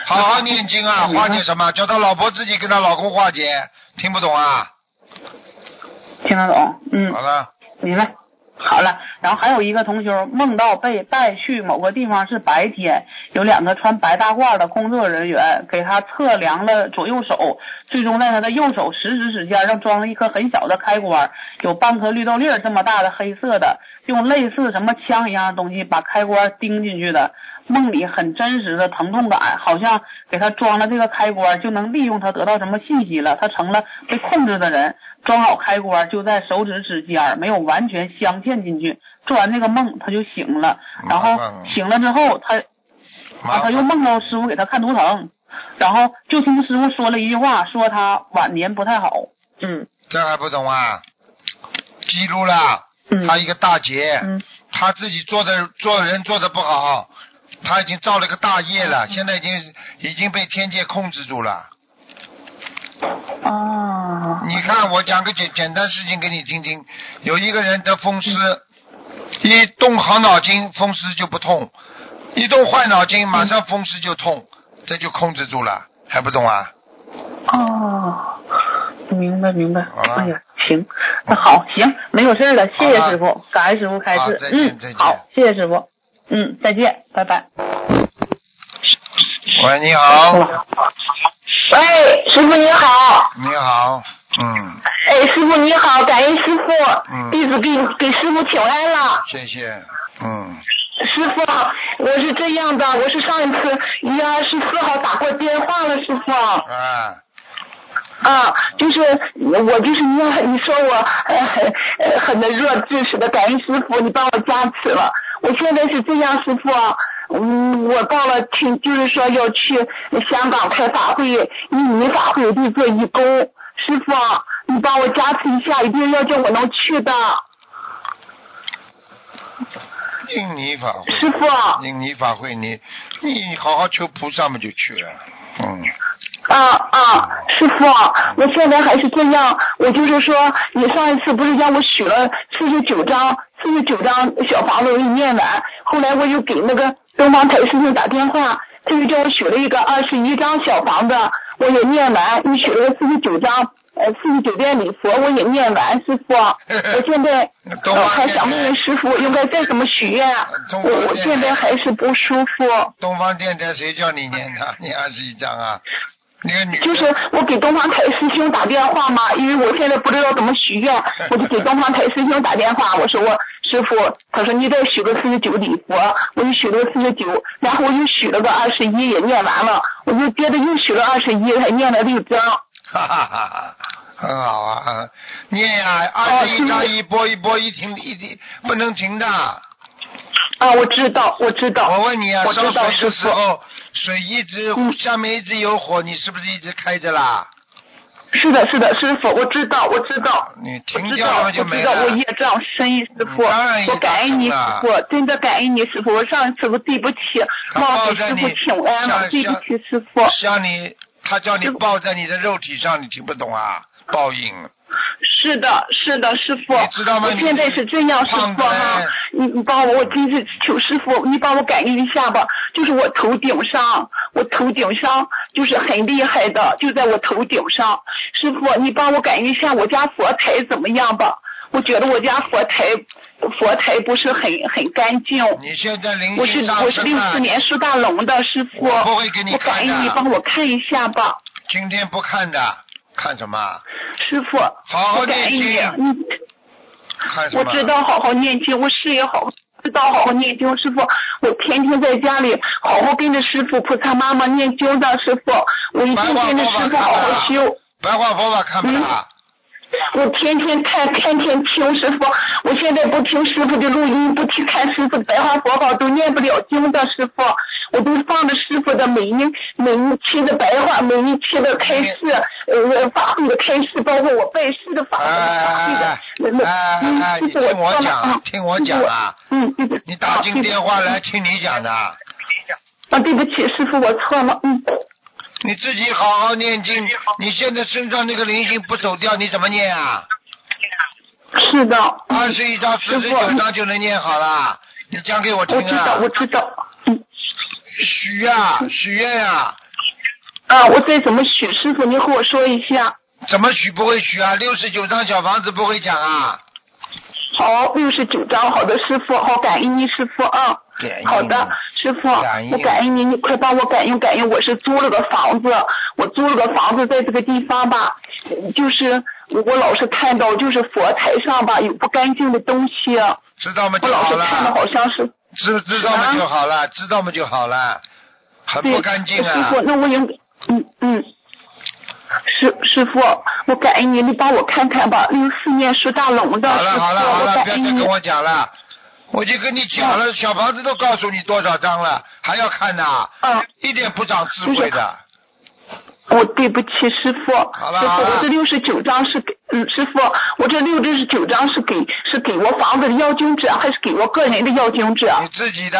好好念经啊！化解什么？叫他老婆自己跟他老公化解，听不懂啊？听得懂，嗯。好了。明白。好了，然后还有一个同学梦到被带去某个地方，是白天，有两个穿白大褂的工作人员给他测量了左右手，最终在他的右手食指指尖上装了一颗很小的开关，有半颗绿豆粒这么大的黑色的，用类似什么枪一样的东西把开关钉进去的。梦里很真实的疼痛感，好像给他装了这个开关，就能利用他得到什么信息了。他成了被控制的人。装好开关就在手指指尖，没有完全镶嵌进去。做完这个梦，他就醒了。然后醒了之后，他他又梦到师傅给他看图腾，然后就听师傅说了一句话，说他晚年不太好。嗯，这还不懂啊？记录了，他一个大劫，他自己做的做人做的不好。他已经造了个大业了，现在已经已经被天界控制住了。哦。你看，我讲个简简单事情给你听听。有一个人得风湿，一动好脑筋，风湿就不痛；一动坏脑筋，马上风湿就痛，这就控制住了，还不懂啊？哦，明白明白。哎呀，行，那好，行，没有事了，谢谢师傅，感恩师傅开示。嗯，好，谢谢师傅。嗯，再见，拜拜。喂，你好。喂，师傅你好。你好，嗯。哎，师傅你好，感恩师傅。嗯。弟子给给师傅请安了。谢谢，嗯。师傅，我是这样的，我是上一次一月二十四号打过电话了，师傅。啊。啊，就是我就是你，你说我很很的弱智似的感恩师傅，你帮我加持了。我现在是这样，师傅，嗯，我到了去，就是说要去香港开法会，印尼法会的做义工。师傅，你帮我加持一下，一定要叫我能去的。印尼法会。师傅。印尼法会，你你好好求菩萨嘛，就去了，嗯。啊啊，师傅，我现在还是这样，我就是说，你上一次不是让我许了四十九张，四十九张小房子我给你念完，后来我又给那个东方台师兄打电话，他又叫我许了一个二十一张小房子，我也念完，你许了个四十九张，呃，四十九遍礼佛我也念完，师傅，我现在我还想问问师傅，应该再怎么许愿？我我现在还是不舒服。东方电台谁叫你念的？你二十一张啊？就是我给东方台师兄打电话嘛，因为我现在不知道怎么许愿，我就给东方台师兄打电话，我说我师傅，他说你再许个四十九礼佛，我就许了个四十九，然后我又许了个二十一也念完了，我就接着又许了二十一，还念了六张。哈哈哈哈，很好啊，念呀，二十一张一波一波一停一停不能停的。啊，我知道，我知道。我问你啊，烧水的时候，水一直下面一直有火，你是不是一直开着啦？是的，是的，师傅，我知道，我知道。你停掉了就没了。我知道，我业障深，师傅，我感恩你，师傅，真的感恩你，师傅。我上一次我对不起，忘给师傅请安了，对不起，师傅。像你，他叫你抱在你的肉体上，你听不懂啊？报应。是的，是的，师傅，我现在是这样，师傅哈，你你帮我，我真是求师傅，你帮我感应一下吧。就是我头顶上，我头顶上就是很厉害的，就在我头顶上。师傅，你帮我感应一下我家佛台怎么样吧？我觉得我家佛台佛台不是很很干净。你现在零我是我是六四年属大龙的师傅，我会给你看的。我感应你帮我看一下吧。今天不看的。看什么？师傅，好好念经。你看什么？我知道好好念经，我事业好，知道好好念经。师傅，我天天在家里好好跟着师傅菩萨妈妈念经的。师傅，我一定跟着师傅好好修。白话佛法看不啦？我天天看，天天听师傅。我现在不听师傅的录音，不去看师傅的白话佛宝，都念不了经的师傅。我都放着师傅的每一每一期的白话，每一期的开示，呃，法会的开示，包括我拜师的法会的。哎哎哎，你听我讲，听我讲啊。嗯。你打进电话来听你讲的。啊，对不起，师傅，我错了。嗯。你自己好好念经。你现在身上那个灵性不走掉，你怎么念啊？是的。二十一章、四十九章就能念好了。你讲给我听啊。我知道，我知道。嗯。许呀，许愿呀。啊，我再怎么许？师傅，您和我说一下。怎么许不会许啊？六十九张小房子不会讲啊。好，六十九张，好的，师傅，好，感恩你，师傅啊。好的，师傅，我感恩你，你快帮我感应感应。我是租了个房子，我租了个房子，在这个地方吧，就是我老是看到，就是佛台上吧有不干净的东西。知道吗？我老是看的好像是。知知道吗就好了，知道吗就好了，很不干净啊。师傅，那我应嗯嗯，师师傅，我感恩你，你帮我看看吧。六四年属大龙的。好了好了好了，不要再跟我讲了，我就跟你讲了，小房子都告诉你多少张了，还要看呐？嗯。一点不长智慧的。我对不起师傅，师傅，我这六十九张是给嗯，师傅，我这六十九张是给是给我房子的要经者，还是给我个人的要经者？你自己的。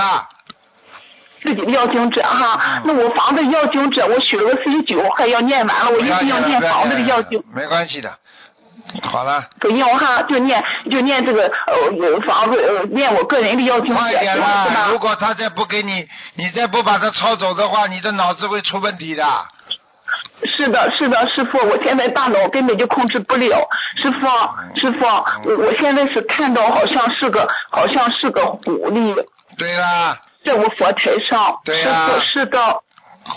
自己的要经者哈，那我房子要经者，我许了个四十九，还要念完了，我一定要念房子的要经。没关系的，好了。不用哈，就念就念这个呃房子呃念我个人的要求，快点啦！如果他再不给你，你再不把他抄走的话，你的脑子会出问题的。是的，是的，师傅，我现在大脑根本就控制不了。师傅，师傅，我我现在是看到好像是个，好像是个狐狸。对啦。在我佛台上。对呀。师傅，是的。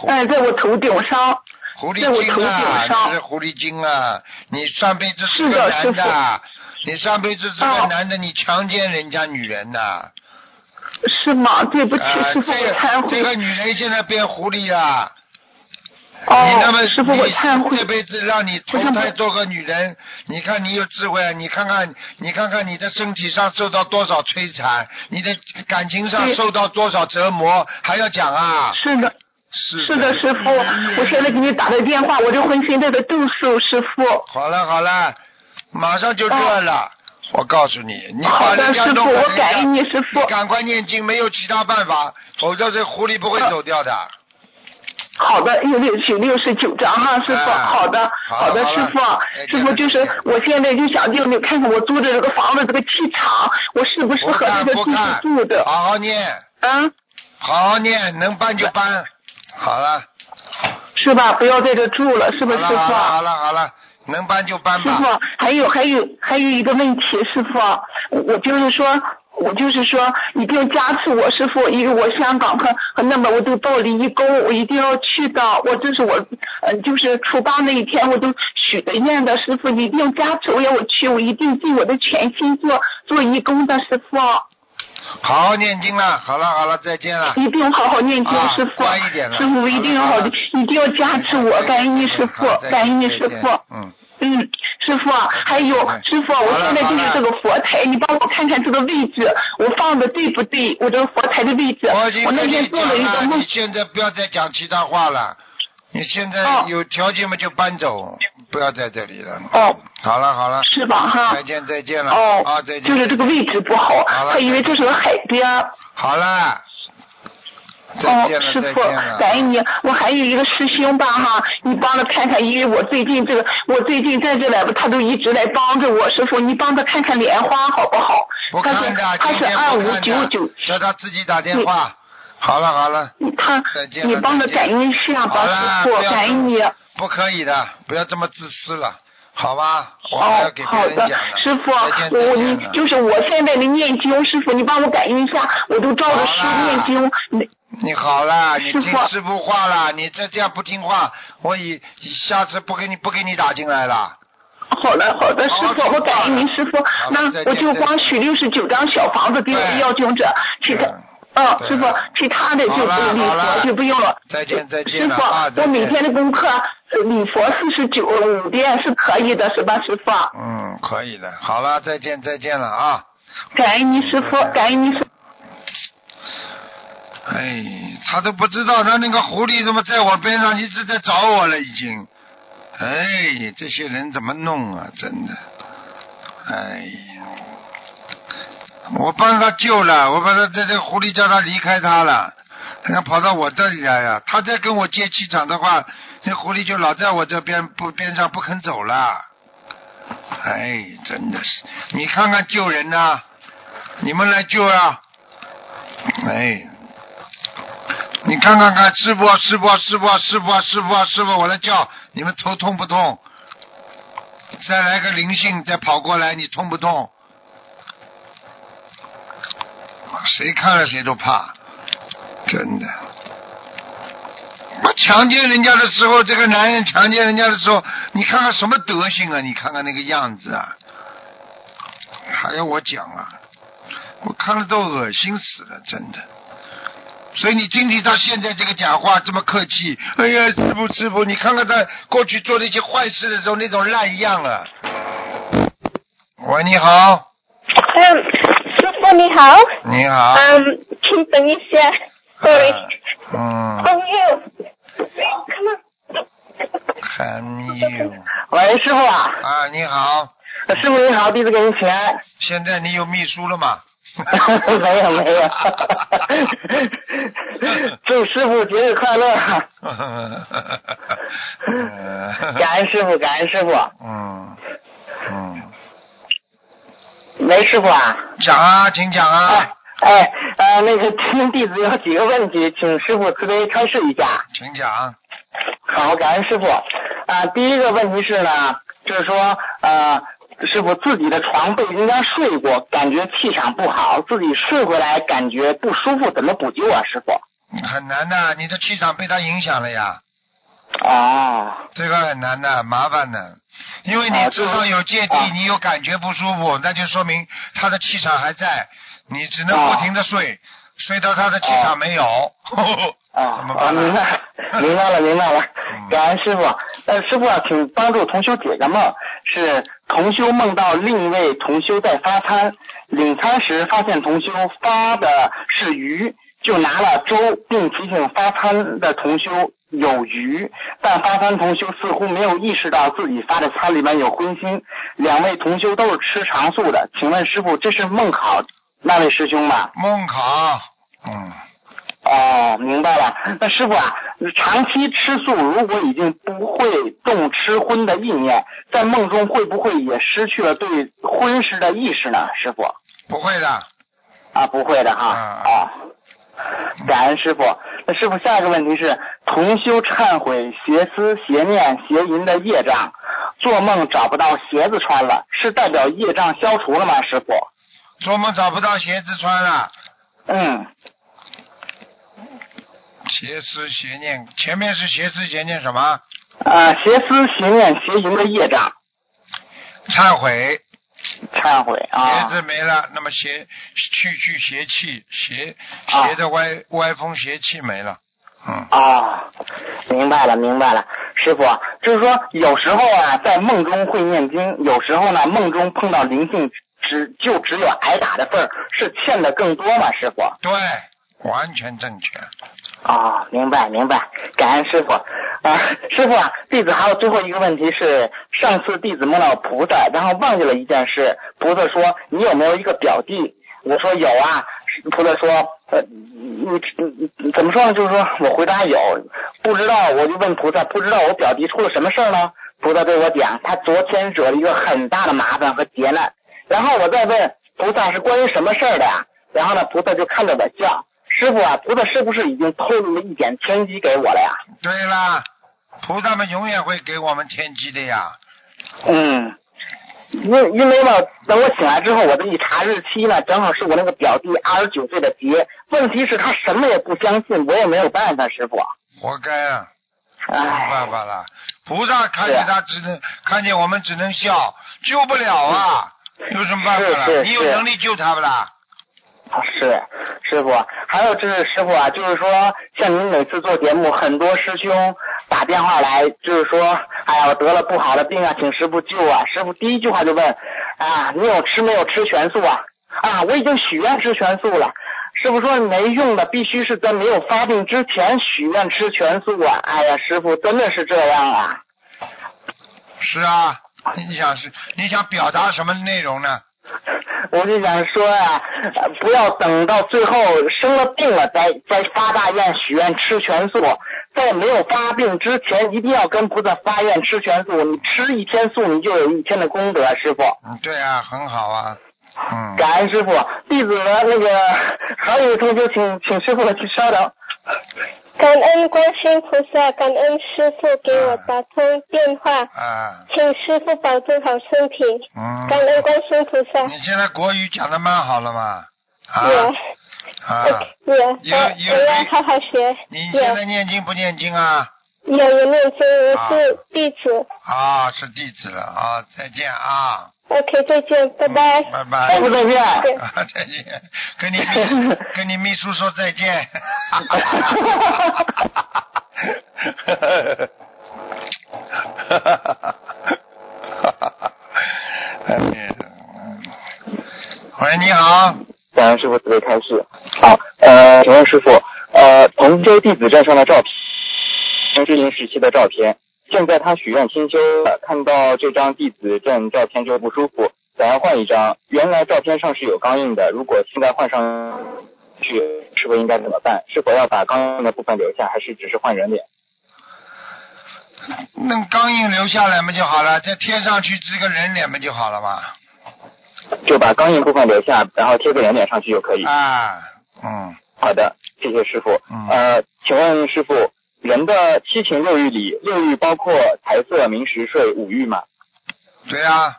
哎，在我头顶上。狐狸精啊！是狐狸精啊！你上辈子是个男的，你上辈子是个男的，你强奸人家女人呐。是吗？对不起，师傅，我忏悔。这个女人现在变狐狸了。哦，师傅，我忏悔。这辈子让你投胎做个女人，你看你有智慧，你看看，你看看你的身体上受到多少摧残，你的感情上受到多少折磨，还要讲啊？是的，是是的，师傅，我现在给你打的电话，我这浑身在这抖擞，师傅。好了好了，马上就热了，我告诉你，你把人家弄我感恩你，师傅。赶快念经，没有其他办法，否则这狐狸不会走掉的。好的，有六九六十九张哈，师傅。好的，好的，师傅。师傅就是，我现在就想叫你看看我租的这个房子这个气场，我适不适合这个地方住的？好好念。嗯。好好念，能搬就搬。好了。是吧？不要在这住了，是不是师傅？好了好了好了，能搬就搬吧。师傅，还有还有还有一个问题，师傅，我就是说。我就是说，一定加持我师傅，因为我香港和和那边我都到了义工，我一定要去的。我这是我，嗯，就是初八那一天我都许的愿的。师傅一定加持我，要我去，我一定尽我的全心做做义工的。师傅，好好念经了，好了好了，再见了。一定好好念经，师傅。师傅一定要好的，一定要加持我，感恩你师傅，感恩你师傅。嗯。嗯，师傅，还有师傅，我现在就是这个佛台，你帮我看看这个位置，我放的对不对？我这个佛台的位置，我那天做了一个梦。你现在不要再讲其他话了，你现在有条件嘛就搬走，不要在这里了。哦，好了好了。是吧？哈。再见再见了。哦。啊再见。就是这个位置不好，他以为这是个海边。好了。哦，师傅，感恩你。我还有一个师兄吧，哈，你帮着看看，因为我最近这个，我最近在这来吧，他都一直来帮着我。师傅，你帮他看看莲花好不好？不看的，他是二五九九。叫他自己打电话。好了好了。他，你帮着感恩一下吧，师傅，感恩你。不可以的，不要这么自私了，好吧？哦，好的，师傅，我你就是我现在的念经，师傅，你帮我感应一下，我都照着书念经。你你好了，你听师傅话了，你再这样不听话，我以下次不给你不给你打进来了。好的好的，师傅，我感应您师傅，那我就光许六十九张小房子给我的要经者，其他嗯，师傅，其他的就不礼佛就不用了。再见再见师傅，我每天的功课礼佛四十九五遍是可以的，是吧，师傅？嗯，可以的。好了，再见再见了啊！感恩你师傅，感恩你师。哎，他都不知道，他那个狐狸怎么在我边上一直在找我了，已经。哎，这些人怎么弄啊？真的，哎呀，我帮他救了，我把他这这狐狸叫他离开他了，他要跑到我这里来呀。他再跟我接气场的话，这狐狸就老在我这边不边上不肯走了。哎，真的是，你看看救人呐，你们来救啊！哎。你看看看，师傅，师傅，师傅，师傅，师傅，师傅，我来叫你们头痛不痛？再来个灵性，再跑过来，你痛不痛？谁看了谁都怕，真的。我强奸人家的时候，这个男人强奸人家的时候，你看看什么德行啊？你看看那个样子啊！还要我讲啊？我看了都恶心死了，真的。所以你听听他现在这个讲话这么客气，哎呀，师傅师傅，你看看他过去做那些坏事的时候那种烂样啊！喂，你好。嗯，师傅你好。你好。嗯，请等一下，sorry。嗯。朋友，Come you。喂，师傅啊。啊，你好。师傅你好，弟子给您请安。现在你有秘书了吗？没 有没有，祝师傅节日快乐！感恩师傅，感恩师傅。嗯嗯。喂，师傅啊。讲啊，请讲啊。哎，呃，那个听弟子有几个问题，请师傅慈悲开示一下。请讲。好，感恩师傅。啊，第一个问题是呢，就是说呃。师傅自己的床被人家睡过，感觉气场不好，自己睡回来感觉不舒服，怎么补救啊？师傅，很难的，你的气场被他影响了呀。哦。这个很难的，麻烦的，因为你至少有芥蒂，你有感觉不舒服，那就说明他的气场还在，你只能不停的睡，睡到他的气场没有。啊，怎么明白，明白了，明白了。感恩师傅，呃，师傅啊，请帮助同修解个梦，是同修梦到另一位同修在发餐，领餐时发现同修发的是鱼，就拿了粥，并提醒发餐的同修有余，但发餐同修似乎没有意识到自己发的餐里面有荤腥。两位同修都是吃长素的，请问师傅，这是梦考那位师兄吗？梦考，嗯。哦，明白了。那师傅啊，长期吃素，如果已经不会动吃荤的意念，在梦中会不会也失去了对荤食的意识呢？师傅？不会的。啊，不会的哈。啊。感恩师傅。那师傅，下一个问题是：同修忏悔邪思邪念邪淫的业障，做梦找不到鞋子穿了，是代表业障消除了吗？师傅？做梦找不到鞋子穿了。嗯。邪思邪念，前面是邪思邪念什么？啊，邪思邪念邪淫的业障。忏悔。忏悔啊。鞋子没了，那么邪去去邪气，邪邪的歪歪风邪气没了。嗯。啊，明白了，明白了，师傅，就是说有时候啊，在梦中会念经，有时候呢，梦中碰到灵性，只就只有挨打的份儿，是欠的更多吗？师傅？对。完全正确。啊，明白明白，感恩师傅啊，师傅啊，弟子还有最后一个问题是，上次弟子梦到菩萨，然后忘记了一件事，菩萨说你有没有一个表弟？我说有啊，菩萨说呃你你怎么说呢？就是说我回答有，不知道我就问菩萨，不知道我表弟出了什么事儿呢？菩萨对我讲，他昨天惹了一个很大的麻烦和劫难，然后我再问菩萨是关于什么事儿的呀？然后呢，菩萨就看着我笑。师傅啊，菩萨是不是已经透露了一点天机给我了呀？对啦，菩萨们永远会给我们天机的呀。嗯，因因为呢，等我醒来之后，我这一查日期呢，正好是我那个表弟二十九岁的节。问题是，他什么也不相信，我也没有办法，师傅。活该啊！没办法了，菩萨看见他只能看见我们只能笑，救不了啊！有什么办法了？你有能力救他不啦？是师傅，还有就是师傅啊，就是说像您每次做节目，很多师兄打电话来，就是说，哎呀，我得了不好的病啊，请师傅救啊。师傅第一句话就问啊，你有吃没有吃全素啊？啊，我已经许愿吃全素了。师傅说没用的，必须是在没有发病之前许愿吃全素啊。哎呀，师傅真的是这样啊？是啊，你想是你想表达什么内容呢？我就想说呀，不要等到最后生了病了再再发大愿许愿吃全素，在没有发病之前一定要跟菩萨发愿吃全素。你吃一天素，你就有一天的功德，师傅。嗯，对啊，很好啊。嗯。感恩师傅，弟子那个 还有同学，请请师傅去稍等。感恩观世菩萨，感恩师傅给我打通电话，啊，请师傅保重好身体。嗯，感恩观世菩萨。你现在国语讲的蛮好了嘛？啊，啊，有有我要好好学。你现在念经不念经啊？有有念经，我是弟子。啊，是弟子了啊！再见啊。OK，再见，拜拜。拜拜，再见。再见，跟你跟你秘书说再见。哈哈哈哈哈！喂，你好，感恩师傅慈悲开示。好，呃，请问师傅，呃，同州弟子站上的照片，同修营时期的照片。现在他许愿清修了，看到这张弟子证照片就不舒服，想要换一张。原来照片上是有钢印的，如果现在换上去，是不是应该怎么办？是否要把钢印的部分留下，还是只是换人脸？那钢印留下来嘛就好了，再贴上去这个人脸嘛就好了嘛。就把钢印部分留下，然后贴个人脸上去就可以。啊，嗯。好的，谢谢师傅。嗯。呃，请问师傅。人的七情六欲里，六欲包括财色名食睡五欲嘛？对啊，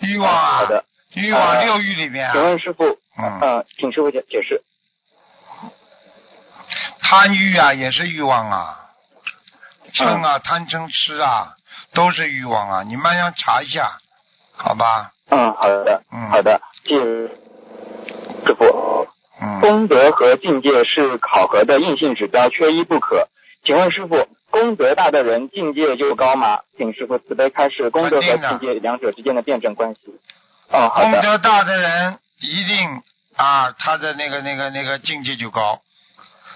欲望啊，好的，欲望六欲里面。请问师傅，嗯，请师傅解解释。贪欲啊，也是欲望啊，嗔啊，贪嗔痴啊，都是欲望啊，你慢慢查一下，好吧？嗯，好的，嗯，好的，谢谢师傅。功德和境界是考核的硬性指标，缺一不可。请问师傅，功德大的人境界就高吗？请师傅慈悲开示功德和境界两者之间的辩证关系。哦，好的。功德大的人一定啊，他的那个那个那个境界就高。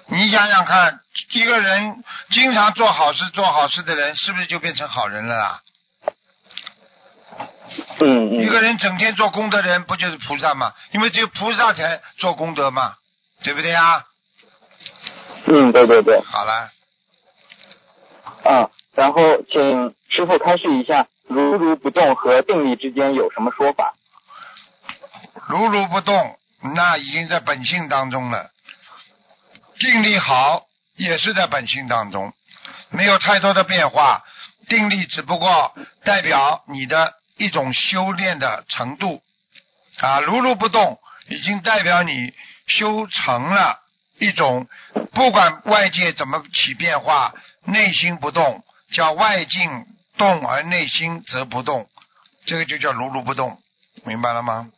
你想想看，一个人经常做好事、做好事的人，是不是就变成好人了啊？嗯嗯。一个人整天做功德的人，不就是菩萨吗？因为只有菩萨才做功德嘛，对不对啊？嗯，对对对。好了。啊，然后请师傅开示一下，如如不动和定力之间有什么说法？如如不动，那已经在本性当中了。定力好，也是在本性当中，没有太多的变化。定力只不过代表你的。一种修炼的程度啊，如如不动，已经代表你修成了一种，不管外界怎么起变化，内心不动，叫外境动而内心则不动，这个就叫如如不动，明白了吗？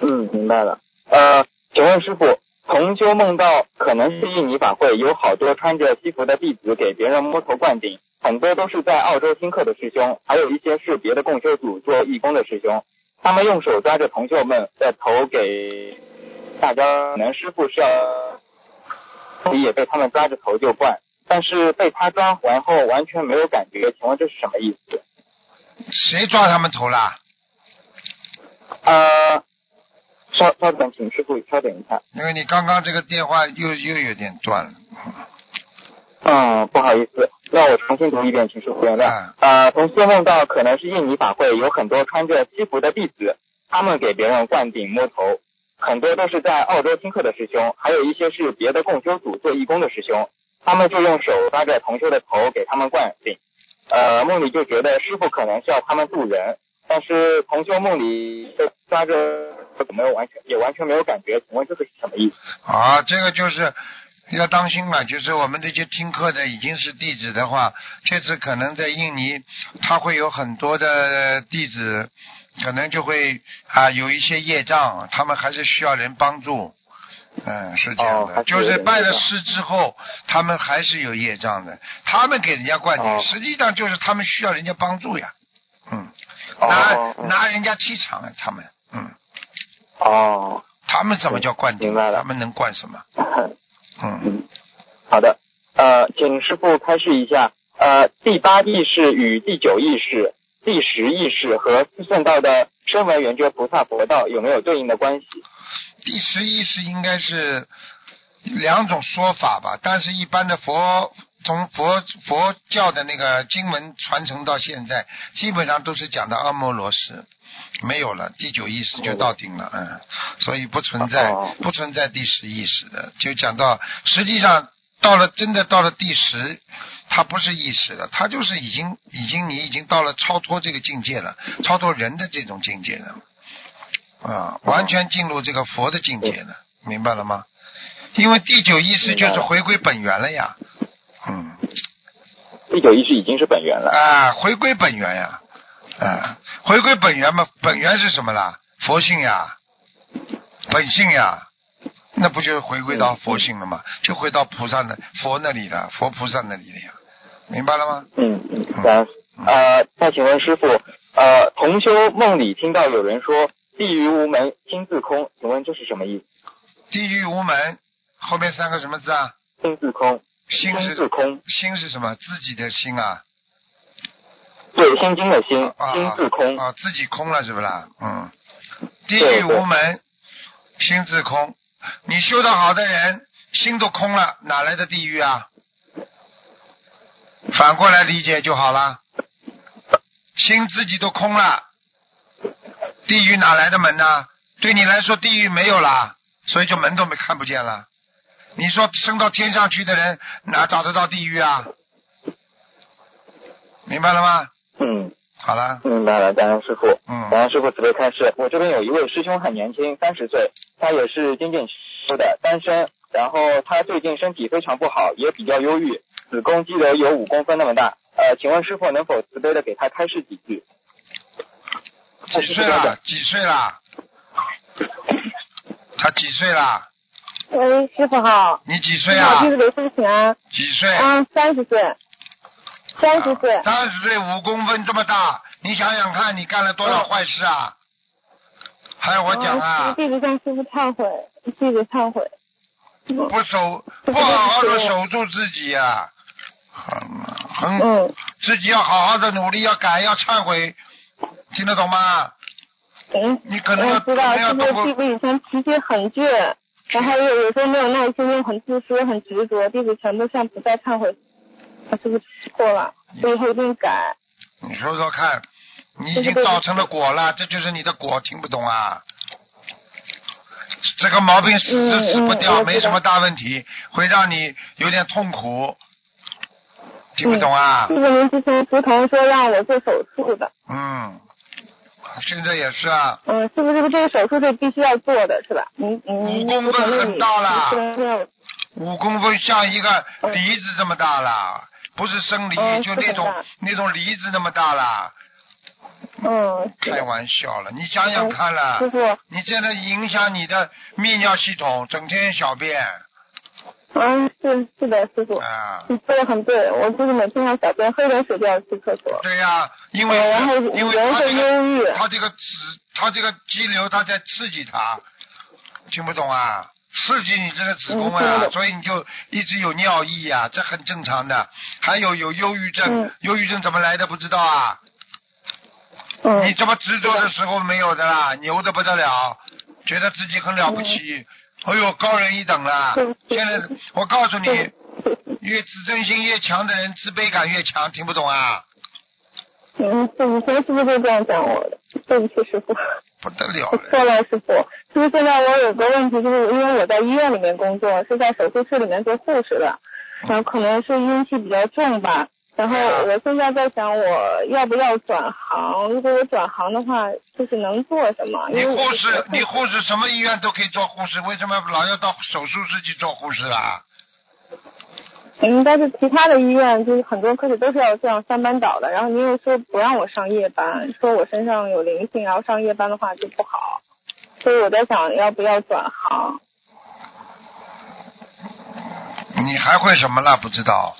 嗯，明白了。呃，请问师傅，同修梦到可能是印尼法会有好多穿着西服的弟子给别人摸头灌顶。很多都是在澳洲听课的师兄，还有一些是别的共修组做义工的师兄。他们用手抓着同学们的头给大家，可能师傅是要也被他们抓着头就灌，但是被他抓完后完全没有感觉，请问这是什么意思？谁抓他们头啦？呃，稍稍等，请师傅稍等一下。因为你刚刚这个电话又又有点断了。嗯，不好意思，那我重新读一遍，请师傅原谅。呃，同修梦到可能是印尼法会有很多穿着西服的弟子，他们给别人灌顶摸头，很多都是在澳洲听课的师兄，还有一些是别的共修组做义工的师兄，他们就用手抓着同修的头给他们灌顶。呃，梦里就觉得师傅可能是要他们渡人，但是同修梦里抓着没有完全也完全没有感觉，请问这个是什么意思？啊，这个就是。要当心嘛，就是我们这些听课的已经是弟子的话，这次可能在印尼，他会有很多的弟子可能就会啊有一些业障，他们还是需要人帮助。嗯，是这样的，就是拜了师之后，他们还是有业障的。他们给人家灌顶，实际上就是他们需要人家帮助呀。嗯，拿拿人家气场啊，他们，嗯。哦。他们怎么叫灌顶？他们能灌什么？嗯。好的，呃，请师傅开示一下，呃，第八意识与第九意识、第十意识和四圣道的声闻缘觉菩萨佛道有没有对应的关系？第十意识应该是两种说法吧，但是一般的佛从佛佛教的那个经文传承到现在，基本上都是讲的阿摩罗什，没有了第九意识就到顶了，嗯，所以不存在不存在第十意识的，就讲到实际上到了真的到了第十，它不是意识了，它就是已经已经你已经到了超脱这个境界了，超脱人的这种境界了。啊，完全进入这个佛的境界了，明白了吗？因为第九意识就是回归本源了呀，嗯，第九意识已经是本源了。啊，回归本源呀，啊，回归本源嘛，本源是什么啦？佛性呀，本性呀，那不就是回归到佛性了吗？就回到菩萨的佛那里了，佛菩萨那里了呀，明白了吗？嗯嗯，好，呃，再请问师傅，呃，同修梦里听到有人说。地狱无门，心自空。请问这是什么意思？地狱无门，后面三个什么字啊？心自空。心是空。心是什么？自己的心啊。对，心经的心。心自空。啊，自己空了是不啦？嗯。地狱无门，心自空。你修的好的人，心都空了，哪来的地狱啊？反过来理解就好了。心自己都空了。地狱哪来的门呢？对你来说，地狱没有了，所以就门都没看不见了。你说升到天上去的人哪找得到地狱啊？明白了吗？嗯，好了。明白了，感恩师傅。嗯，感恩师傅慈悲开示。我这边有一位师兄很年轻，三十岁，他也是精进修的，单身。然后他最近身体非常不好，也比较忧郁，子宫肌瘤有五公分那么大。呃，请问师傅能否慈悲的给他开示几句？几岁了？几岁了？他几岁了？喂，师傅好。你几岁啊？弟子刘淑贤。几岁？嗯，三十岁。三十岁。三十岁五公分这么大，你想想看，你干了多少坏事啊？还要我讲啊？弟子向师傅忏悔，弟子忏悔。不守，不好好的守住自己呀，很很，自己要好好的努力，要改，要忏悔。听得懂吗？嗯，你可能要知道，是不是弟子以前脾气很倔，然后有有时候没有耐心，又很自私、很执着，弟子全部向菩萨忏悔，他是不是错了？所以后一定改。你说说看，你已经造成了果了，这就是你的果，听不懂啊？这个毛病死都死不掉，没什么大问题，会让你有点痛苦。听不懂啊？是不是您之前不同说让我做手术的？嗯，现在也是啊。嗯，是不是这个手术是必须要做的，是吧？嗯嗯。五公分很大了。五公分像一个鼻子这么大了，不是生梨，就那种那种梨子那么大了。嗯。开玩笑了，你想想看了。师傅。你现在影响你的泌尿系统，整天小便。嗯，是是的，师傅，啊你说的很对，我就是每天要小便，喝点水就要去厕所。对呀，因为然后因为他这个他这个子他这个肌瘤他在刺激他，听不懂啊？刺激你这个子宫啊，所以你就一直有尿意啊，这很正常的。还有有忧郁症，忧郁症怎么来的不知道啊？嗯。你这么执着的时候没有的啦，牛的不得了，觉得自己很了不起。哎呦，高人一等了！现在我告诉你，越自尊心越强的人，自卑感越强。听不懂啊？嗯，以前是不是就这样讲我的？对不起，师傅。不得了！了，师傅。是不是现在我有个问题，就是因为我在医院里面工作，是在手术室里面做护士的，然后可能是阴气比较重吧。然后我现在在想，我要不要转行？如果我转行的话，就是能做什么？你护士，你护士什么医院都可以做护士，为什么老要到手术室去做护士啊？嗯，但是其他的医院就是很多科室都是要这样三班倒的，然后您又说不让我上夜班，说我身上有灵性，然后上夜班的话就不好，所以我在想要不要转行。你还会什么了？不知道。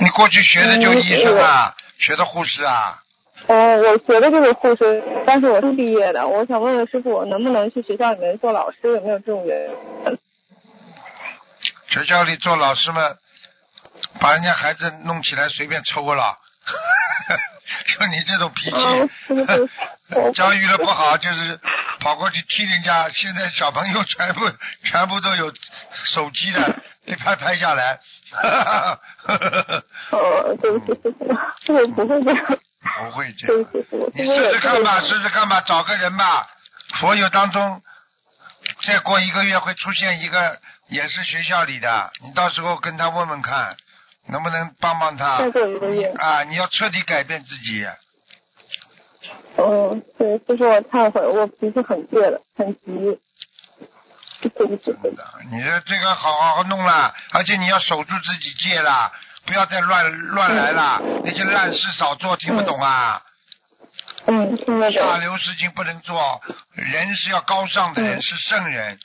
你过去学的就医生啊，学的护士啊。哦，我学的就是护士，但是我是毕业的。我想问问师傅，我能不能去学校里面做老师？有没有这种人？学校里做老师们，把人家孩子弄起来随便抽了。就你这种脾气，教育的不好，就是跑过去踢人家。现在小朋友全部全部都有手机的，一拍拍下来。哦，对不起，师傅，不会这样。不会这样，你试试看吧，试试看吧，找个人吧。佛友当中，再过一个月会出现一个，也是学校里的，你到时候跟他问问看，能不能帮帮他。再过一个月。啊，你要彻底改变自己。嗯，对，就是，我忏悔，我脾气很倔的，很急。对不起。你的这个好好好弄了，而且你要守住自己戒了。不要再乱乱来了，那些烂事少做，听不懂啊？嗯，听得懂。下流事情不能做，人是要高尚的人，是圣人，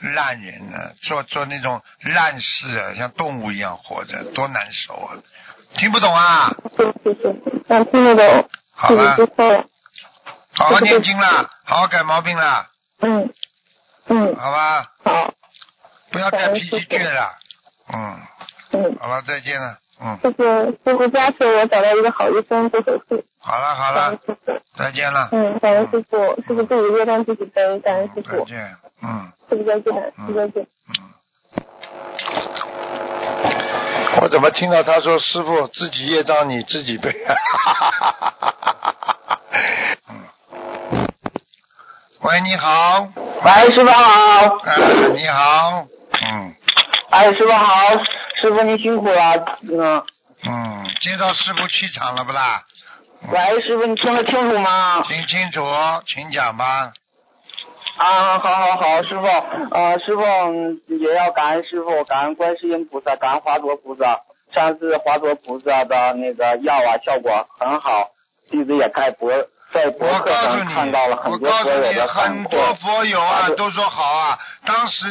烂人呢，做做那种烂事啊，像动物一样活着，多难受啊！听不懂啊？对对对，我听得懂。好了。好好念经了，好好改毛病了。嗯嗯。好吧。好。不要再脾气倔了。嗯。嗯，好了，再见了，嗯。谢谢师傅加持，我找到一个好医生做手术。好了好了，再见了。嗯，感恩师傅，师傅自己业障自己背，感恩师傅。再见，嗯。师傅再见，师傅再见。嗯。我怎么听到他说师傅自己业障你自己背？嗯。喂，你好。喂，师傅好。哎，你好。嗯。哎，师傅好，师傅您辛苦了，嗯。嗯，接到师傅气场了不啦？喂，师傅你听得清楚吗？听清楚，请讲吧。啊，好好好，师傅，呃，师傅也要感恩师傅，感恩观世音菩萨，感恩华佗菩萨。上次华佗菩萨的那个药啊，效果很好，弟子也开博。在博客上看到了很多佛友的很多佛友啊，都说好啊。当时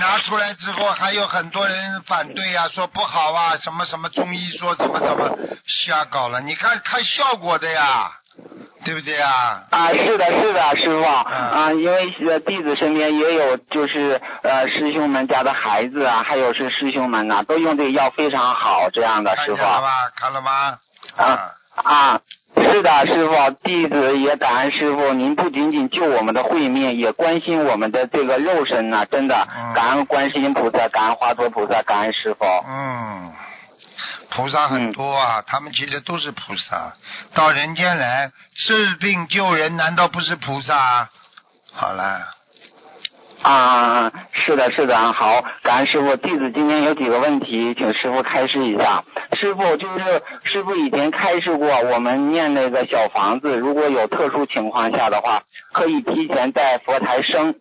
拿出来之后，还有很多人反对啊，说不好啊，什么什么中医说什么什么瞎搞了。你看看效果的呀，对不对啊？啊，是的，是的，师傅啊，因为弟子身边也有就是呃师兄们家的孩子啊，还有是师兄们呐，都用这个药非常好，这样的师傅。看了吗？看了吗？啊啊。是的，师傅，弟子也感恩师傅。您不仅仅救我们的慧命，也关心我们的这个肉身呐，真的，感恩观世音菩萨，感恩华佗菩萨，感恩师傅。嗯，菩萨很多啊，他们其实都是菩萨，到人间来治病救人，难道不是菩萨？好了。啊，是的，是的，好，感恩师傅。弟子今天有几个问题，请师傅开示一下。师傅就是师傅以前开示过，我们念那个小房子，如果有特殊情况下的话，可以提前在佛台生，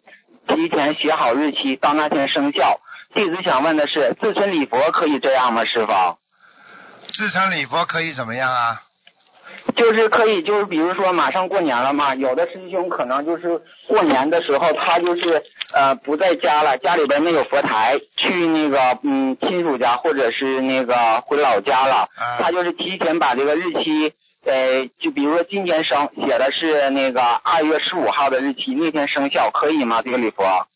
提前写好日期，到那天生效。弟子想问的是，自称礼佛可以这样吗？师傅？自称礼佛可以怎么样啊？就是可以，就是比如说马上过年了嘛，有的师兄可能就是过年的时候，他就是呃不在家了，家里边没有佛台，去那个嗯亲属家或者是那个回老家了，他就是提前把这个日期，呃就比如说今天生写的是那个二月十五号的日期，那天生效可以吗？这个礼佛？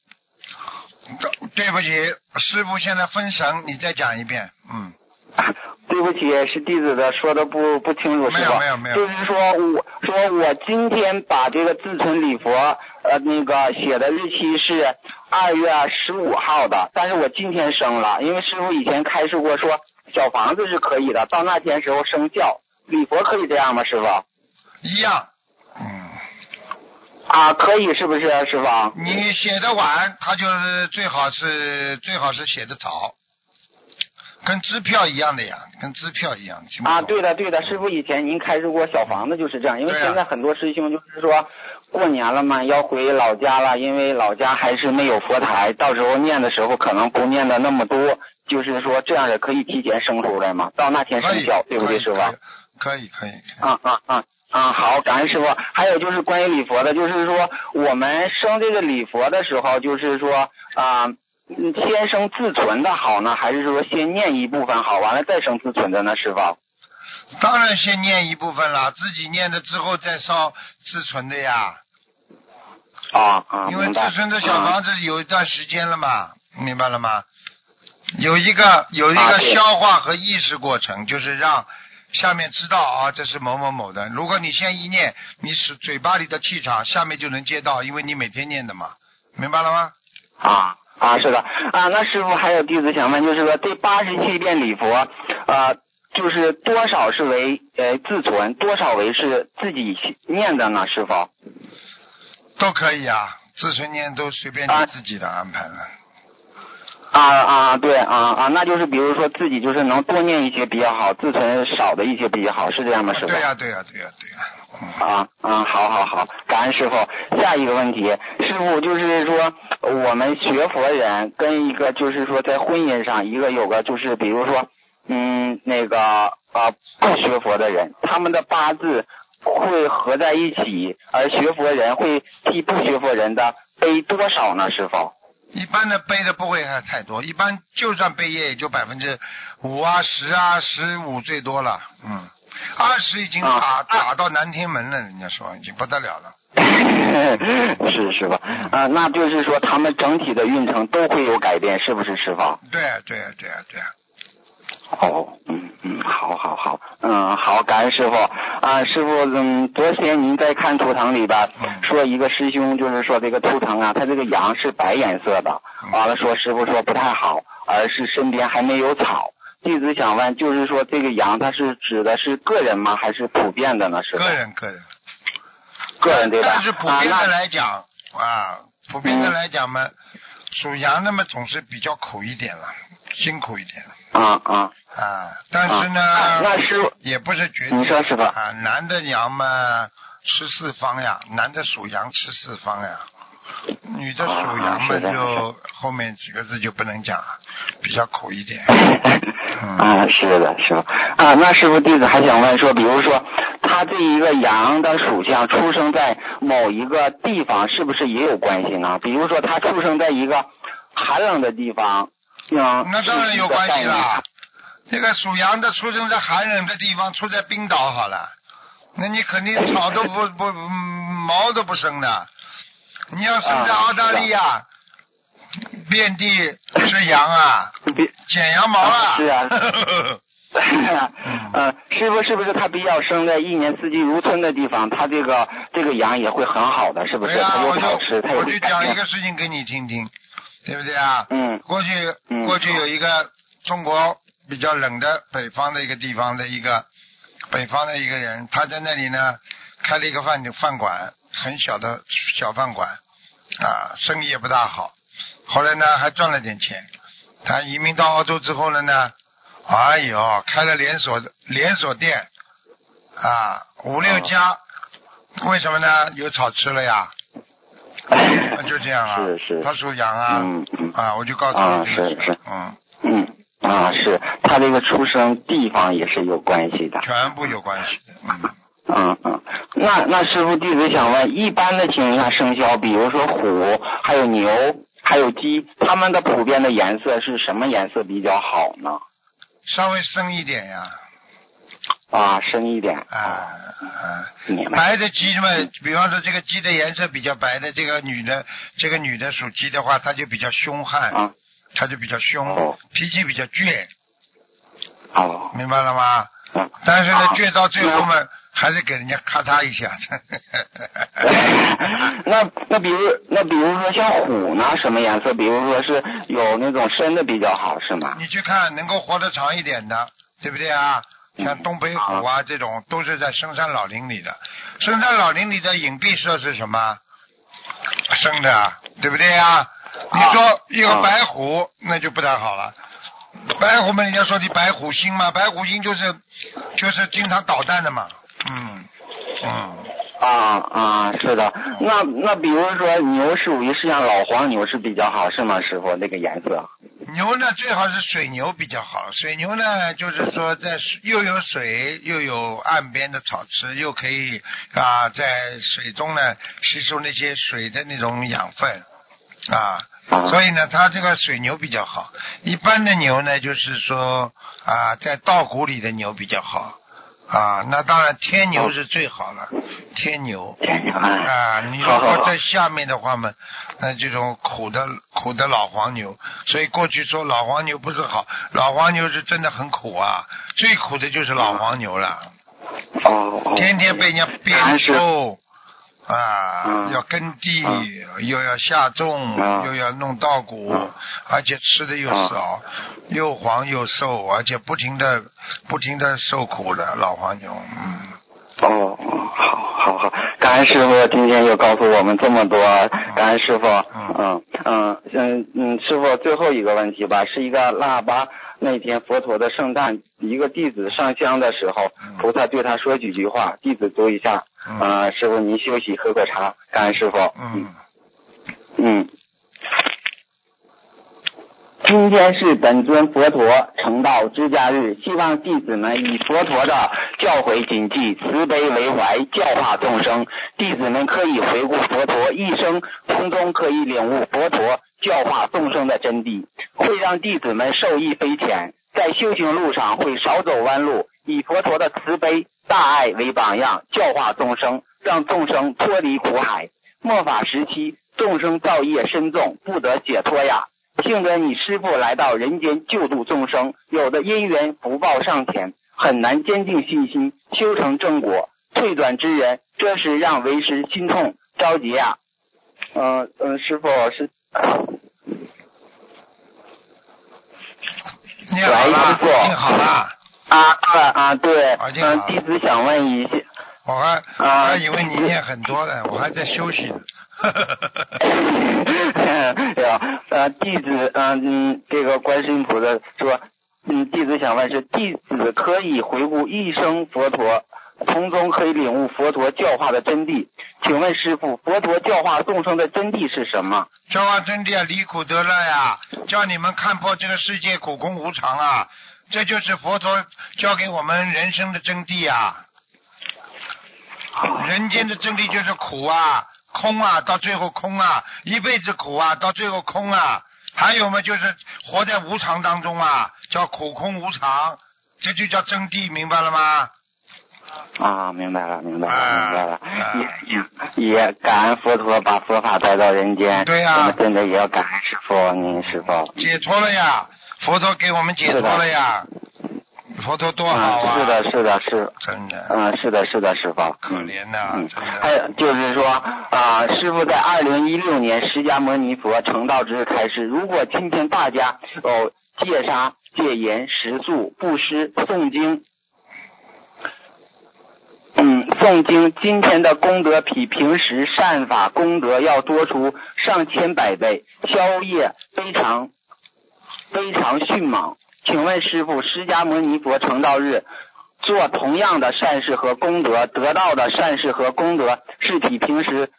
对不起，师傅现在分神，你再讲一遍，嗯。对不起，是弟子的说的不不清楚，是吧？没有没有没有。就是说，我说我今天把这个自存礼佛呃那个写的日期是二月十五号的，但是我今天生了，因为师傅以前开示过说小房子是可以的，到那天时候生效，礼佛可以这样吗？师傅？一样。嗯。啊，可以是不是师傅？你写的晚，他就是最好是最好是写的早。跟支票一样的呀，跟支票一样。啊，对的对的，师傅以前您开示过小房子就是这样，因为现在很多师兄就是说过年了嘛，要回老家了，因为老家还是没有佛台，到时候念的时候可能不念的那么多，就是说这样也可以提前生出来嘛，到那天生效，对不对，师傅？可以可以。啊啊啊啊！好，感恩师傅。还有就是关于礼佛的，就是说我们生这个礼佛的时候，就是说啊。先生自存的好呢，还是说先念一部分好，完了再生自存的呢？师傅？当然先念一部分了，自己念的之后再烧自存的呀。啊啊！因为自存的小房子有一段时间了嘛，明白了吗？有一个有一个消化和意识过程，就是让下面知道啊，这是某某某的。如果你先一念，你是嘴巴里的气场，下面就能接到，因为你每天念的嘛，明白了吗？啊。啊，是的，啊，那师傅还有弟子想问，就是说这八十七遍礼佛，呃，就是多少是为呃自存，多少为是自己念的呢？师傅？都可以啊，自存念都随便你自己的安排了。啊啊，对啊啊，那就是比如说自己就是能多念一些比较好，自存少的一些比较好，是这样吗？师傅？对呀对呀对呀对呀。啊啊，好好好，感恩师傅。下一个问题，师傅就是说，我们学佛人跟一个就是说在婚姻上，一个有个就是比如说，嗯，那个啊不学佛的人，他们的八字会合在一起，而学佛人会替不学佛人的背多少呢？师傅？一般的背的不会太多，一般就算背业也就百分之五啊、十啊、十五最多了，嗯。二十已经打打到南天门了，人家说已经不得了了。是是吧？啊，那就是说他们整体的运程都会有改变，是不是师傅？对对对对。哦，嗯嗯，好好好，嗯好，感恩师傅啊，师傅，嗯，昨天您在看图腾里边说一个师兄，就是说这个图腾啊，他这个羊是白颜色的，完了说师傅说不太好，而是身边还没有草。弟子想问，就是说这个羊，它是指的是个人吗？还是普遍的呢？是个人，个人，个人对吧？但是普遍的来讲啊，普遍的来讲嘛，属羊的嘛总是比较苦一点了，辛苦一点。啊啊啊！但是呢，那是也不是绝对。你说是吧？啊，男的羊嘛吃四方呀，男的属羊吃四方呀。女的属羊嘛，就后面几个字就不能讲了，比较苦一点。啊，是的，是吧？啊，那师傅弟子还想问说，比如说他这一个羊的属相出生在某一个地方，是不是也有关系呢？比如说他出生在一个寒冷的地方，嗯，那当然有关系了。这个属羊的出生在寒冷的地方，出在冰岛好了，那你肯定草都不不毛都不生的。你要生在澳大利亚，遍地是羊啊，剪羊毛啊。是啊。嗯，师傅是不是他比较生在一年四季如春的地方，他这个这个羊也会很好的，是不是？对啊，我就我就讲一个事情给你听听，对不对啊？嗯。过去过去有一个中国比较冷的北方的一个地方的一个北方的一个人，他在那里呢开了一个饭饭馆。很小的小饭馆，啊，生意也不大好。后来呢，还赚了点钱。他移民到澳洲之后了呢，哎呦，开了连锁连锁店，啊，五六家。为什么呢？有草吃了呀。就这样啊。是是。他属羊啊。嗯嗯。啊，我就告诉你这个。是是。嗯。嗯啊，是他这个出生地方也是有关系的。全部有关系的。嗯。嗯嗯，那那师傅弟子想问，一般的情况下生肖，比如说虎，还有牛，还有鸡，它们的普遍的颜色是什么颜色比较好呢？稍微深一点呀。啊，深一点。啊啊。白的鸡嘛，比方说这个鸡的颜色比较白的，这个女的，这个女的属鸡的话，她就比较凶悍，啊，她就比较凶，脾气比较倔。哦。明白了吗？但是呢，倔到最后嘛。还是给人家咔嚓一下。那那比如那比如说像虎呢，什么颜色？比如说是有那种深的比较好，是吗？你去看能够活得长一点的，对不对啊？像东北虎啊这种，都是在深山老林里的。深山老林里的隐蔽色是什么？生的，对不对啊？你说一个白虎，那就不太好了。白虎嘛，人家说你白虎星嘛，白虎星就是就是经常捣蛋的嘛，嗯嗯。啊啊，是的，那那比如说牛属于是像老黄牛是比较好，是吗，师傅？那个颜色。牛呢，最好是水牛比较好。水牛呢，就是说在又有水又有岸边的草吃，又可以啊在水中呢吸收那些水的那种养分啊，所以呢，它这个水牛比较好。一般的牛呢，就是说啊，在稻谷里的牛比较好。啊，那当然天牛是最好了，天牛。啊，你如果在下面的话嘛，那这种苦的苦的老黄牛，所以过去说老黄牛不是好，老黄牛是真的很苦啊，最苦的就是老黄牛了，天天被人家鞭抽。啊，要耕地，又要下种，又要弄稻谷，而且吃的又少，又黄又瘦，而且不停的不停的受苦的老黄牛。嗯。哦，好，好，好，感恩师傅今天又告诉我们这么多，感恩师傅。嗯嗯嗯嗯，师傅最后一个问题吧，是一个腊八那天佛陀的圣诞，一个弟子上香的时候，菩萨对他说几句话，弟子读一下。啊，师傅您休息喝个茶，感恩师傅。嗯。嗯。今天是本尊佛陀成道之家日，希望弟子们以佛陀的教诲谨记，慈悲为怀，教化众生。弟子们可以回顾佛陀一生，从中可以领悟佛陀教化众生的真谛，会让弟子们受益匪浅，在修行路上会少走弯路。以佛陀的慈悲大爱为榜样，教化众生，让众生脱离苦海。末法时期，众生造业深重，不得解脱呀。幸得你师父来到人间救度众生，有的因缘福报尚浅，很难坚定信心修成正果。退转之人，这是让为师心痛着急呀！嗯嗯，师傅是。你好了，你好了。啊啊啊！对，嗯，弟子想问一下。我还我还以为你念很多呢，我还在休息呢。哈哈哈哈哈！呃，弟子，嗯，这个观世音菩萨说，嗯，弟子想问是，弟子可以回顾一生佛陀，从中可以领悟佛陀教化的真谛。请问师傅，佛陀教化众生的真谛是什么？教化真谛啊，离苦得乐呀，叫你们看破这个世界苦空无常啊，这就是佛陀教给我们人生的真谛啊。人间的真谛就是苦啊。空啊，到最后空啊，一辈子苦啊，到最后空啊。还有嘛，就是活在无常当中啊，叫苦空无常，这就叫真谛，明白了吗？啊，明白了，明白了，明白了。也也也感恩佛陀把佛法带到人间。对呀。我们真的也要感恩师傅，您师傅。解脱了呀，佛陀给我们解脱了呀。佛陀多好啊！是的，是的，是真的。嗯，是的，是的，师傅。可怜呐，真的。还有就是说啊，师傅在二零一六年释迦牟尼佛成道之日开始，如果今天大家哦戒杀、戒严、食素、布施、诵经，嗯，诵经今天的功德比平时善法功德要多出上千百倍，消业非常非常迅猛。请问师傅，释迦牟尼佛成道日做同样的善事和功德，得到的善事和功德是比平时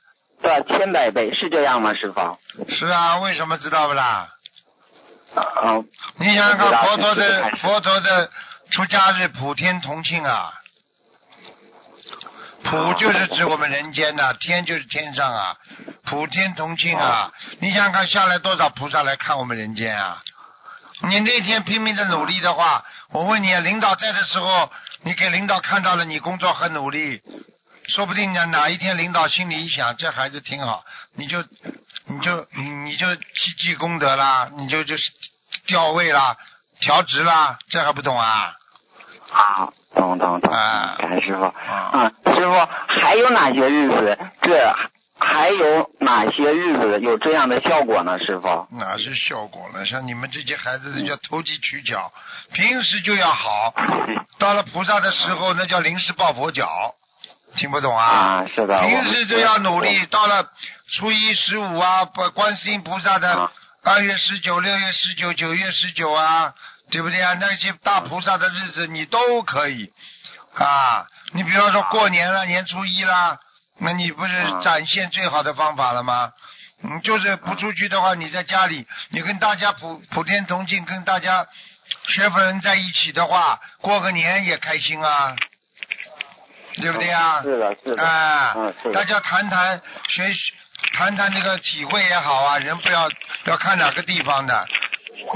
的千百倍，是这样吗？师傅？是啊，为什么知道不啦？啊，你想想看，佛陀的佛陀的出家日普天同庆啊，普就是指我们人间呐，天就是天上啊，普天同庆啊，你想想看，下来多少菩萨来看我们人间啊？你那天拼命的努力的话，我问你，领导在的时候，你给领导看到了你工作很努力，说不定呢哪一天领导心里一想，这孩子挺好，你就你就你你就积积功德啦，你就就是调位啦，调职啦，这还不懂啊？啊，懂懂懂。啊，感谢师傅。啊，师傅还有哪些日子？这。还有哪些日子有这样的效果呢，师傅？哪是效果呢？像你们这些孩子叫投机取巧，平时就要好，到了菩萨的时候那叫临时抱佛脚，听不懂啊？啊，是的。平时就要努力，到了初一十五啊，不观世音菩萨的二月十九、六月十九、九月十九啊，对不对啊？那些大菩萨的日子你都可以啊。你比方说过年了，年初一啦，那你不是展现最好的方法了吗？你就是不出去的话，你在家里，你跟大家普普天同庆，跟大家学佛人在一起的话，过个年也开心啊，对不对啊？是的，是的。啊。大家谈谈学，谈谈这个体会也好啊，人不要要看哪个地方的，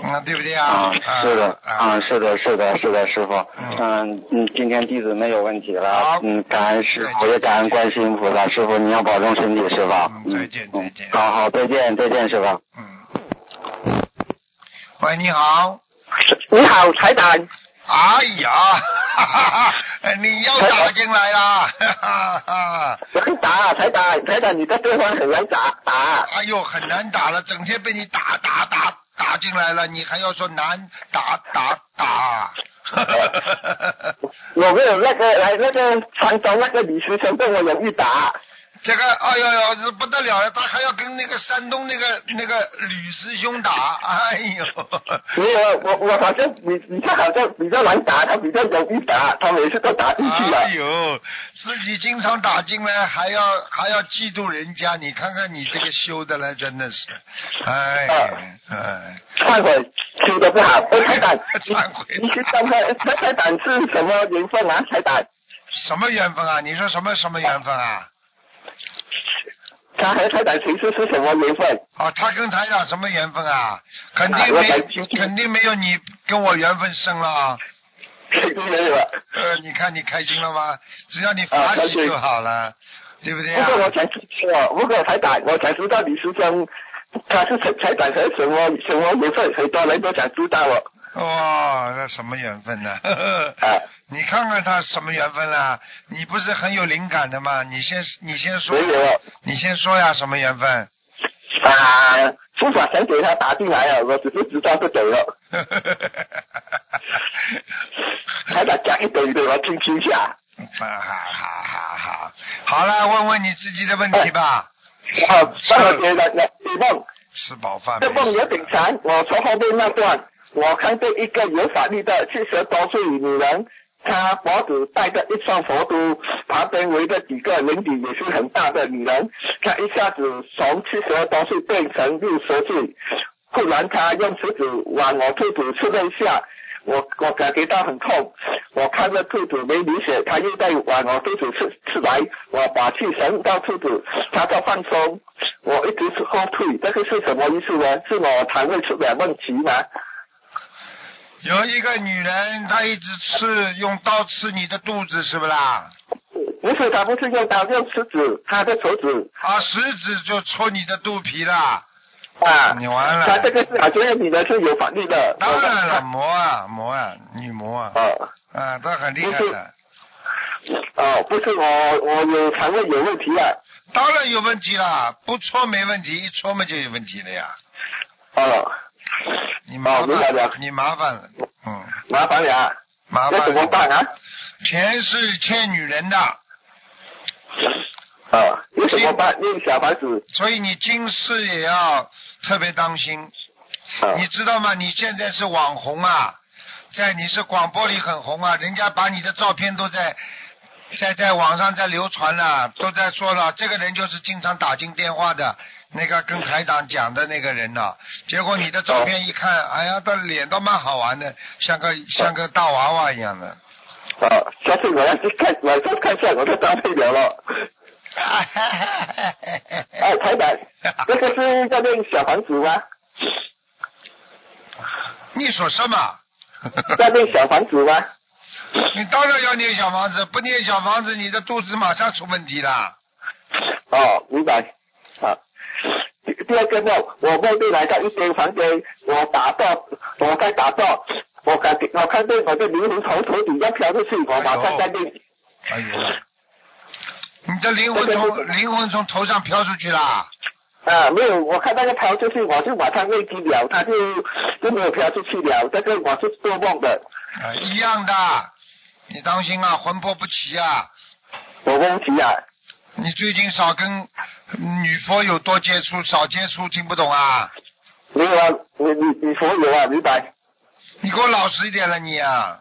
嗯，对不对啊？啊，是的，啊，是的，是的，是的，师傅，嗯嗯，今天弟子没有问题了，嗯，感恩师傅，也感恩观世音菩萨，师傅你要保重身体，师傅。嗯，再见，再见。好好，再见，再见，师傅。嗯。喂，你好。你好，财长。哎呀，哈哈哈！你又打进来啦，哈哈打，财长，财长，你的对方很难打打。哎呦，很难打了，整天被你打打打打进来了，你还要说难打打打？我没有那个来那个山东那个李师兄跟我有一打。这个，哎呦呦，这不得了了，他还要跟那个山东那个那个吕师兄打，哎呦！没有，我我好像你你他好像比较难打，他比较容易打，他每次都打进去了。哎呦，自己经常打进来，还要还要嫉妒人家，你看看你这个修的了，真的是，哎哎。忏悔，修的不好，彩胆。忏悔。你是刚才那彩胆是什么缘分啊？什么缘分啊？你说什么什么缘分啊？他和台长其实是什么缘分？哦，他跟台长什么缘分啊？肯定没，肯定没有你跟我缘分深了。肯定没有。呃，你看你开心了吗？只要你发喜就好了，对不对啊？不过我想知道，如果台长，我想知道李师兄他是台长和什么什么缘分？很多人都想知道哦。哇，那什么缘分呢？你看看他什么缘分啦？你不是很有灵感的吗？你先，你先说。你先说呀，什么缘分？啊，无法想给他打进来啊，我只是知道就走了。还得讲一堆的，我听听下。好好好好，好了，问问你自己的问题吧。好，帮我接的那梦。吃饱饭。这梦有点长，我从后面那段，我看到一个有法力的七十多岁女人。她脖子戴着一双佛珠，旁边围着几个年纪也是很大的女人。她一下子从七十多岁变成六十岁，突然她用食指往我肚子刺了一下，我我感觉到很痛。我看着肚子没流血，他又在往我肚子刺刺来，我把气伸到肚子，他在放松。我一直是后退，这个是什么意思呢？是我肠胃出了问题吗？有一个女人，她一直刺，用刀刺你的肚子，是不啦？不是，她不是用刀，用食指，她的手指。啊，食指就戳你的肚皮了。啊，你完了。她这个是啊，这个女的是有法律的。当然了，魔啊，魔啊，女魔啊。啊。啊，她很厉害的。哦，不是我，我有肠胃有问题啊。当然有问题啦，不戳没问题，一戳嘛就有问题了呀。哦。你麻烦，你麻烦了，嗯，麻烦了，麻烦怎么办啊？钱是欠女人的，啊，有什么办？那个小房子，所以你今世也要特别当心，你知道吗？你现在是网红啊，在你是广播里很红啊，人家把你的照片都在在在网上在流传了，都在说了，这个人就是经常打进电话的。那个跟台长讲的那个人呢？结果你的照片一看，哎呀，他脸倒蛮好玩的，像个像个大娃娃一样的。啊，下次我要去看，晚上看下我的照片了了。哎，台长，这个是在念小房子吗？你说什么？在念小房子吗？你当然要念小房子，不念小房子，你的肚子马上出问题了。哦，明白。啊。第二个梦，我梦里来到一间房间，我打坐，我在打坐，我感觉我看见我的灵魂从头顶上飘出去，我马上在念。哎呦！你的灵魂从灵魂从头上飘出去啦？啊，没有，我看那个飘出去，我就马上内机了，他就就没有飘出去了。这个我是做梦的。啊，一样的，你当心啊，魂魄不齐啊。有问题啊。你最近少跟女佛有多接触，少接触，听不懂啊？没有啊，女女女佛有啊，明白。你给我老实一点了，你啊。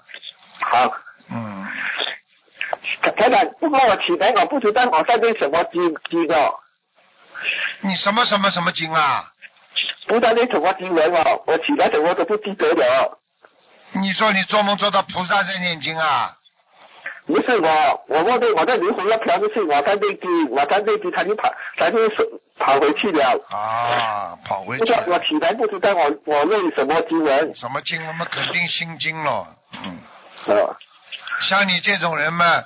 好。嗯。台长，不过我起来我不知道我在念什么经经哦。你什么什么什么经啊？不知道念什么经文哦，我起来什么都不记得了。你说你做梦做到菩萨在念经啊？不是我，我我的我在灵魂要飘出去，我在内地，我在内地，他就跑，他就跑回去了。啊，跑回去。我起来不知道我我念什么经文。什么经？我们肯定心经咯。嗯。啊。像你这种人嘛，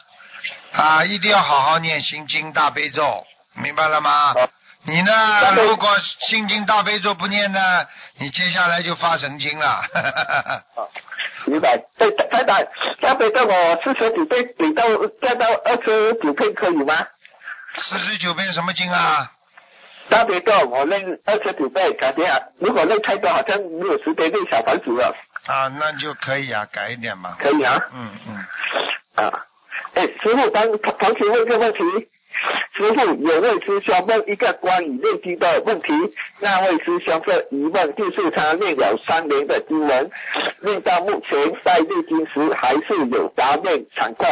啊，一定要好好念心经大悲咒，明白了吗？你呢？如果心经大悲咒不念呢，你接下来就发神经了。明白。对，太太，大悲咒我四十九倍，给到加到二十九倍可以吗？四十九倍什么经啊？大悲咒我念二十九倍，感觉如果念太多，好像没有时间念小房子了。啊，那就可以啊，改一点嘛。可以啊。嗯嗯。啊，哎，师傅，当同学问个问题。师傅，有位师兄问一个关于念经的问题，那位师兄的疑问就是他念了三年的经文，念到目前在念经时还是有杂念闪过，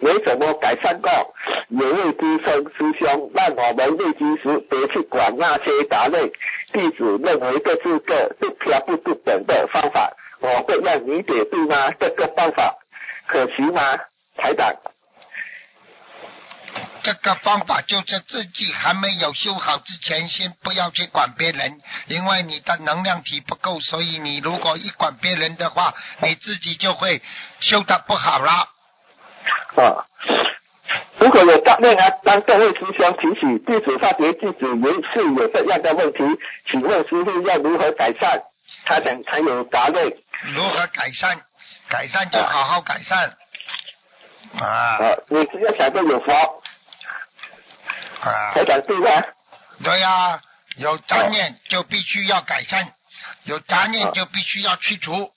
没怎么改善过。有位资深师兄让我们念经时别去管那些杂念，弟子认为这是个不偏不不等的方法，我会让你解对吗？这个方法可行吗？台长。这个方法就是自己还没有修好之前，先不要去管别人，因为你的能量体不够，所以你如果一管别人的话，你自己就会修的不好了。啊，如果有杂念啊，当各位师兄提起弟子发觉弟子也是有这样的问题，请问师傅要如何改善？他想才有答对。如何改善？改善就好好改善。啊。啊，你只要想着有佛。啊，才敢对吗？对呀，有杂念就必须要改善，有杂念就必须要去除。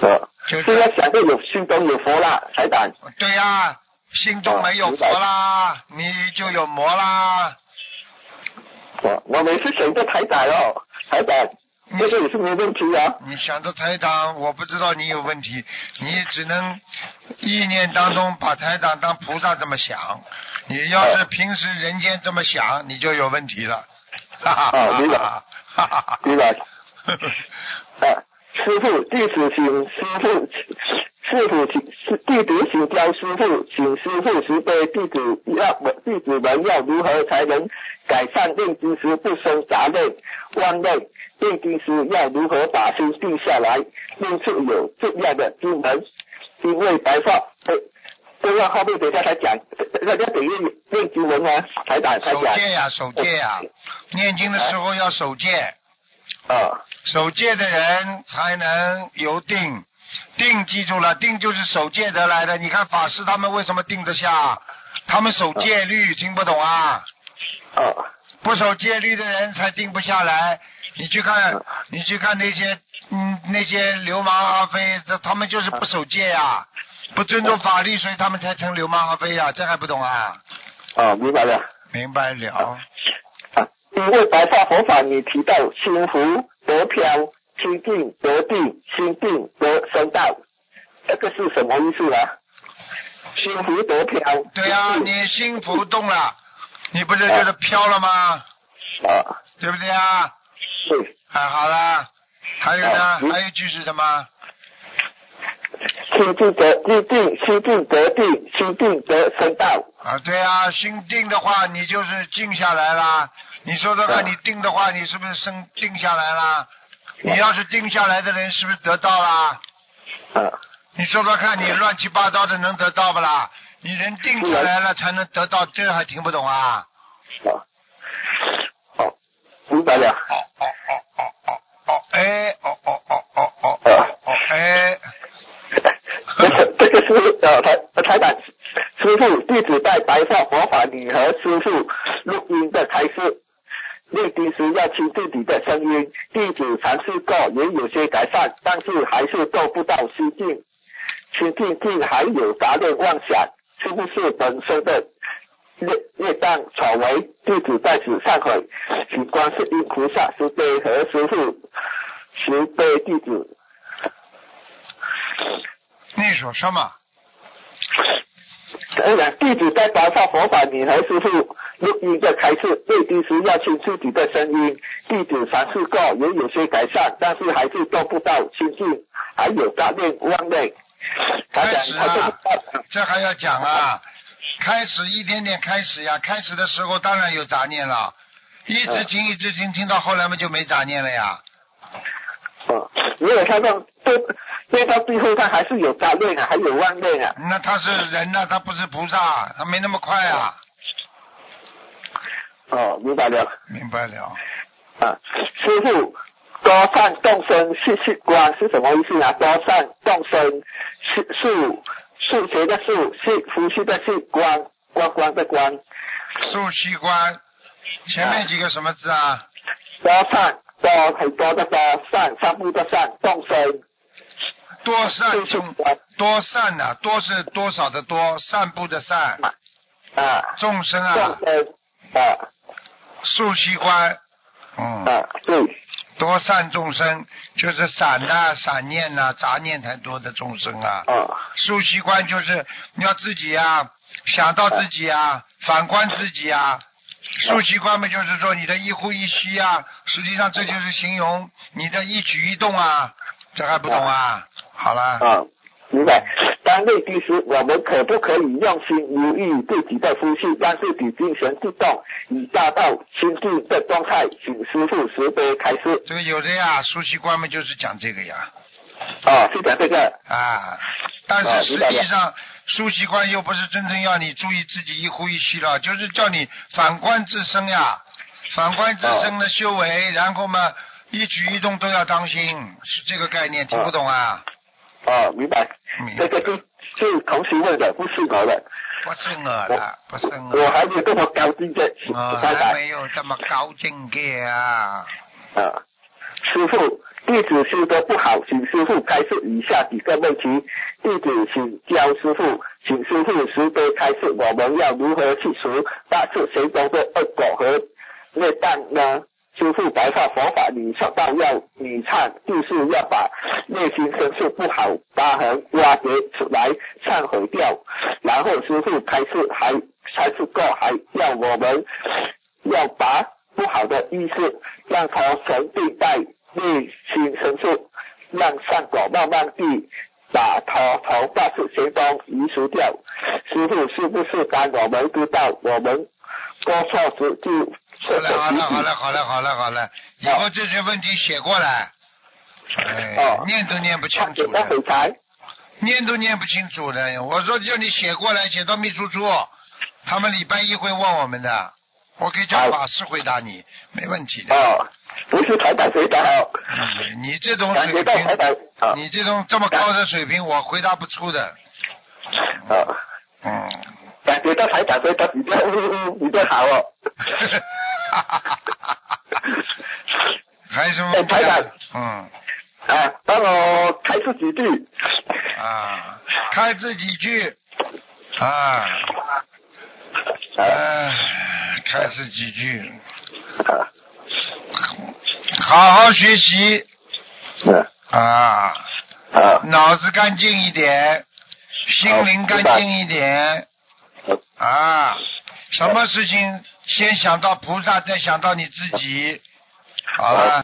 啊，就是要想着有心中有佛啦，才敢。对呀，心中没有佛啦，你就有魔啦。我我每次想着台长哦，台长。这个也是没问题啊！你想着台长，我不知道你有问题，你只能意念当中把台长当菩萨这么想。你要是平时人间这么想，你就有问题了。哈哈白，明白。啊，师傅，弟子请师傅，师傅请师弟子请教师傅，请师傅慈悲，弟子要弟子们要如何才能改善念经时不生杂念、妄念？念经时要如何把心定下来？念出有这样的经文，因为白发，哎，这个后面等下才讲，大家等于念经文啊，才打才讲。守戒呀，守戒呀，念经的时候要守戒。啊。守戒的人才能有定，定记住了，定就是守戒得来的。你看法师他们为什么定得下？他们守戒律，听不懂啊？啊。不守戒律的人才定不下来。你去看，你去看那些，嗯，那些流氓阿飞，这他们就是不守戒呀，不尊重法律，所以他们才成流氓阿飞呀，这还不懂啊？哦，明白了。明白了。啊，因为白发佛法，你提到心浮得飘，心定得定，心定得生道，这个是什么意思呢？心浮得飘。对呀，你心浮动了，你不是就是飘了吗？啊。对不对啊？是，啊，好啦，还有呢？还有一句是什么？心定得心定，心定得定，心定得生道。啊，对啊，心定的话，你就是静下来啦。你说说看，你定的话，你是不是生定下来啦？你要是定下来的人，是不是得到啦？啊。你说说看，你乱七八糟的能得到不啦？你人定下来了才能得到，这还听不懂啊？啊。明白了。哦哦哦哦哦哦，哎，哦哦哦哦哦哦，哎。这个这个是呃台台长师傅弟子在白发佛法里和师傅录音的开示，念经时要听自己的声音。弟子尝试过，也有些改善，但是还是做不到心静。心静静还有杂念妄想，是不是本身的？业业障所为，弟子在此忏悔，请观世音菩萨慈悲和师父慈悲弟子。你说什么？哎呀，弟子在白发佛法，你和师傅录音的开始最低时要听自己的声音。弟子尝试过，也有些改善，但是还是做不到清净，还有杂念妄念。开始啊，这还要讲啊？开始一点点开始呀，开始的时候当然有杂念了，一直听一直听，听到后来嘛就没杂念了呀。嗯，如果他到都练到最后，他还是有杂念啊，还有妄念啊。那他是人呐，他不是菩萨，他没那么快啊。哦，明白了。明白了。啊，师傅，多善众生是是观是什么意思啊？多善众生是数数学的数是呼吸的是观观观的观。数息观，前面几个什么字啊？多善。多很多的多善，散步的善，众生多善众多善呐，多是多少的多，散步的散啊，众生啊，众生啊，数息观，嗯，啊对，多善众生就是散呐，散念呐，杂念太多的众生啊，啊，数息观就是你要自己啊，想到自己啊，反观自己啊。数息观嘛，就是说你的一呼一吸啊，实际上这就是形容你的一举一动啊，这还不懂啊？好了。啊，明白。当内地时，我们可不可以用心留意自己的呼吸，让自己精神自动，以达到清净的状态？请师傅慈悲开示。这个有的呀，数息观嘛，就是讲这个呀。啊，是讲这个。啊，但是实际上。书习观又不是真正要你注意自己一呼一吸了，就是叫你反观自身呀，反观自身的修为，然后嘛，一举一动都要当心，是这个概念，听不懂啊？啊，明白。这个是是同学问的，不是我的。不是我的，不是我。我还没有这么高境界。我还没有这么高境界啊。啊，师傅。弟子修得不好，请师傅开示以下几个问题。弟子请教师傅，请师傅慈悲开示，我们要如何去除大次邪中的恶果和孽障呢？师傅白话佛法里说到要你忏，就是要把内心深处不好疤痕挖掘出来，忏悔掉。然后师傅开始还开示过，还要我们要把不好的意识让它神对待。内心深处，让善果慢慢地把它从大事行中移除掉。师傅是不是当我们知道我们过错时就好了好了好了好了好了好了，以后这些问题写过来。哎，念都念不清楚的。念都念不清楚的，我说叫你写过来，写到秘书处，他们礼拜一会问我们的，我可以叫法师回答你，没问题的。不是台长回答好。你这种水平，你这种这么高的水平，我回答不出的。啊。嗯。感觉到台长回答比较比较好哦。还有什么？台长。嗯。啊，帮我开出几句。啊，开这几句。啊。啊，开始几句。啊。好好学习，啊，脑子干净一点，心灵干净一点，啊，什么事情先想到菩萨，再想到你自己，好了。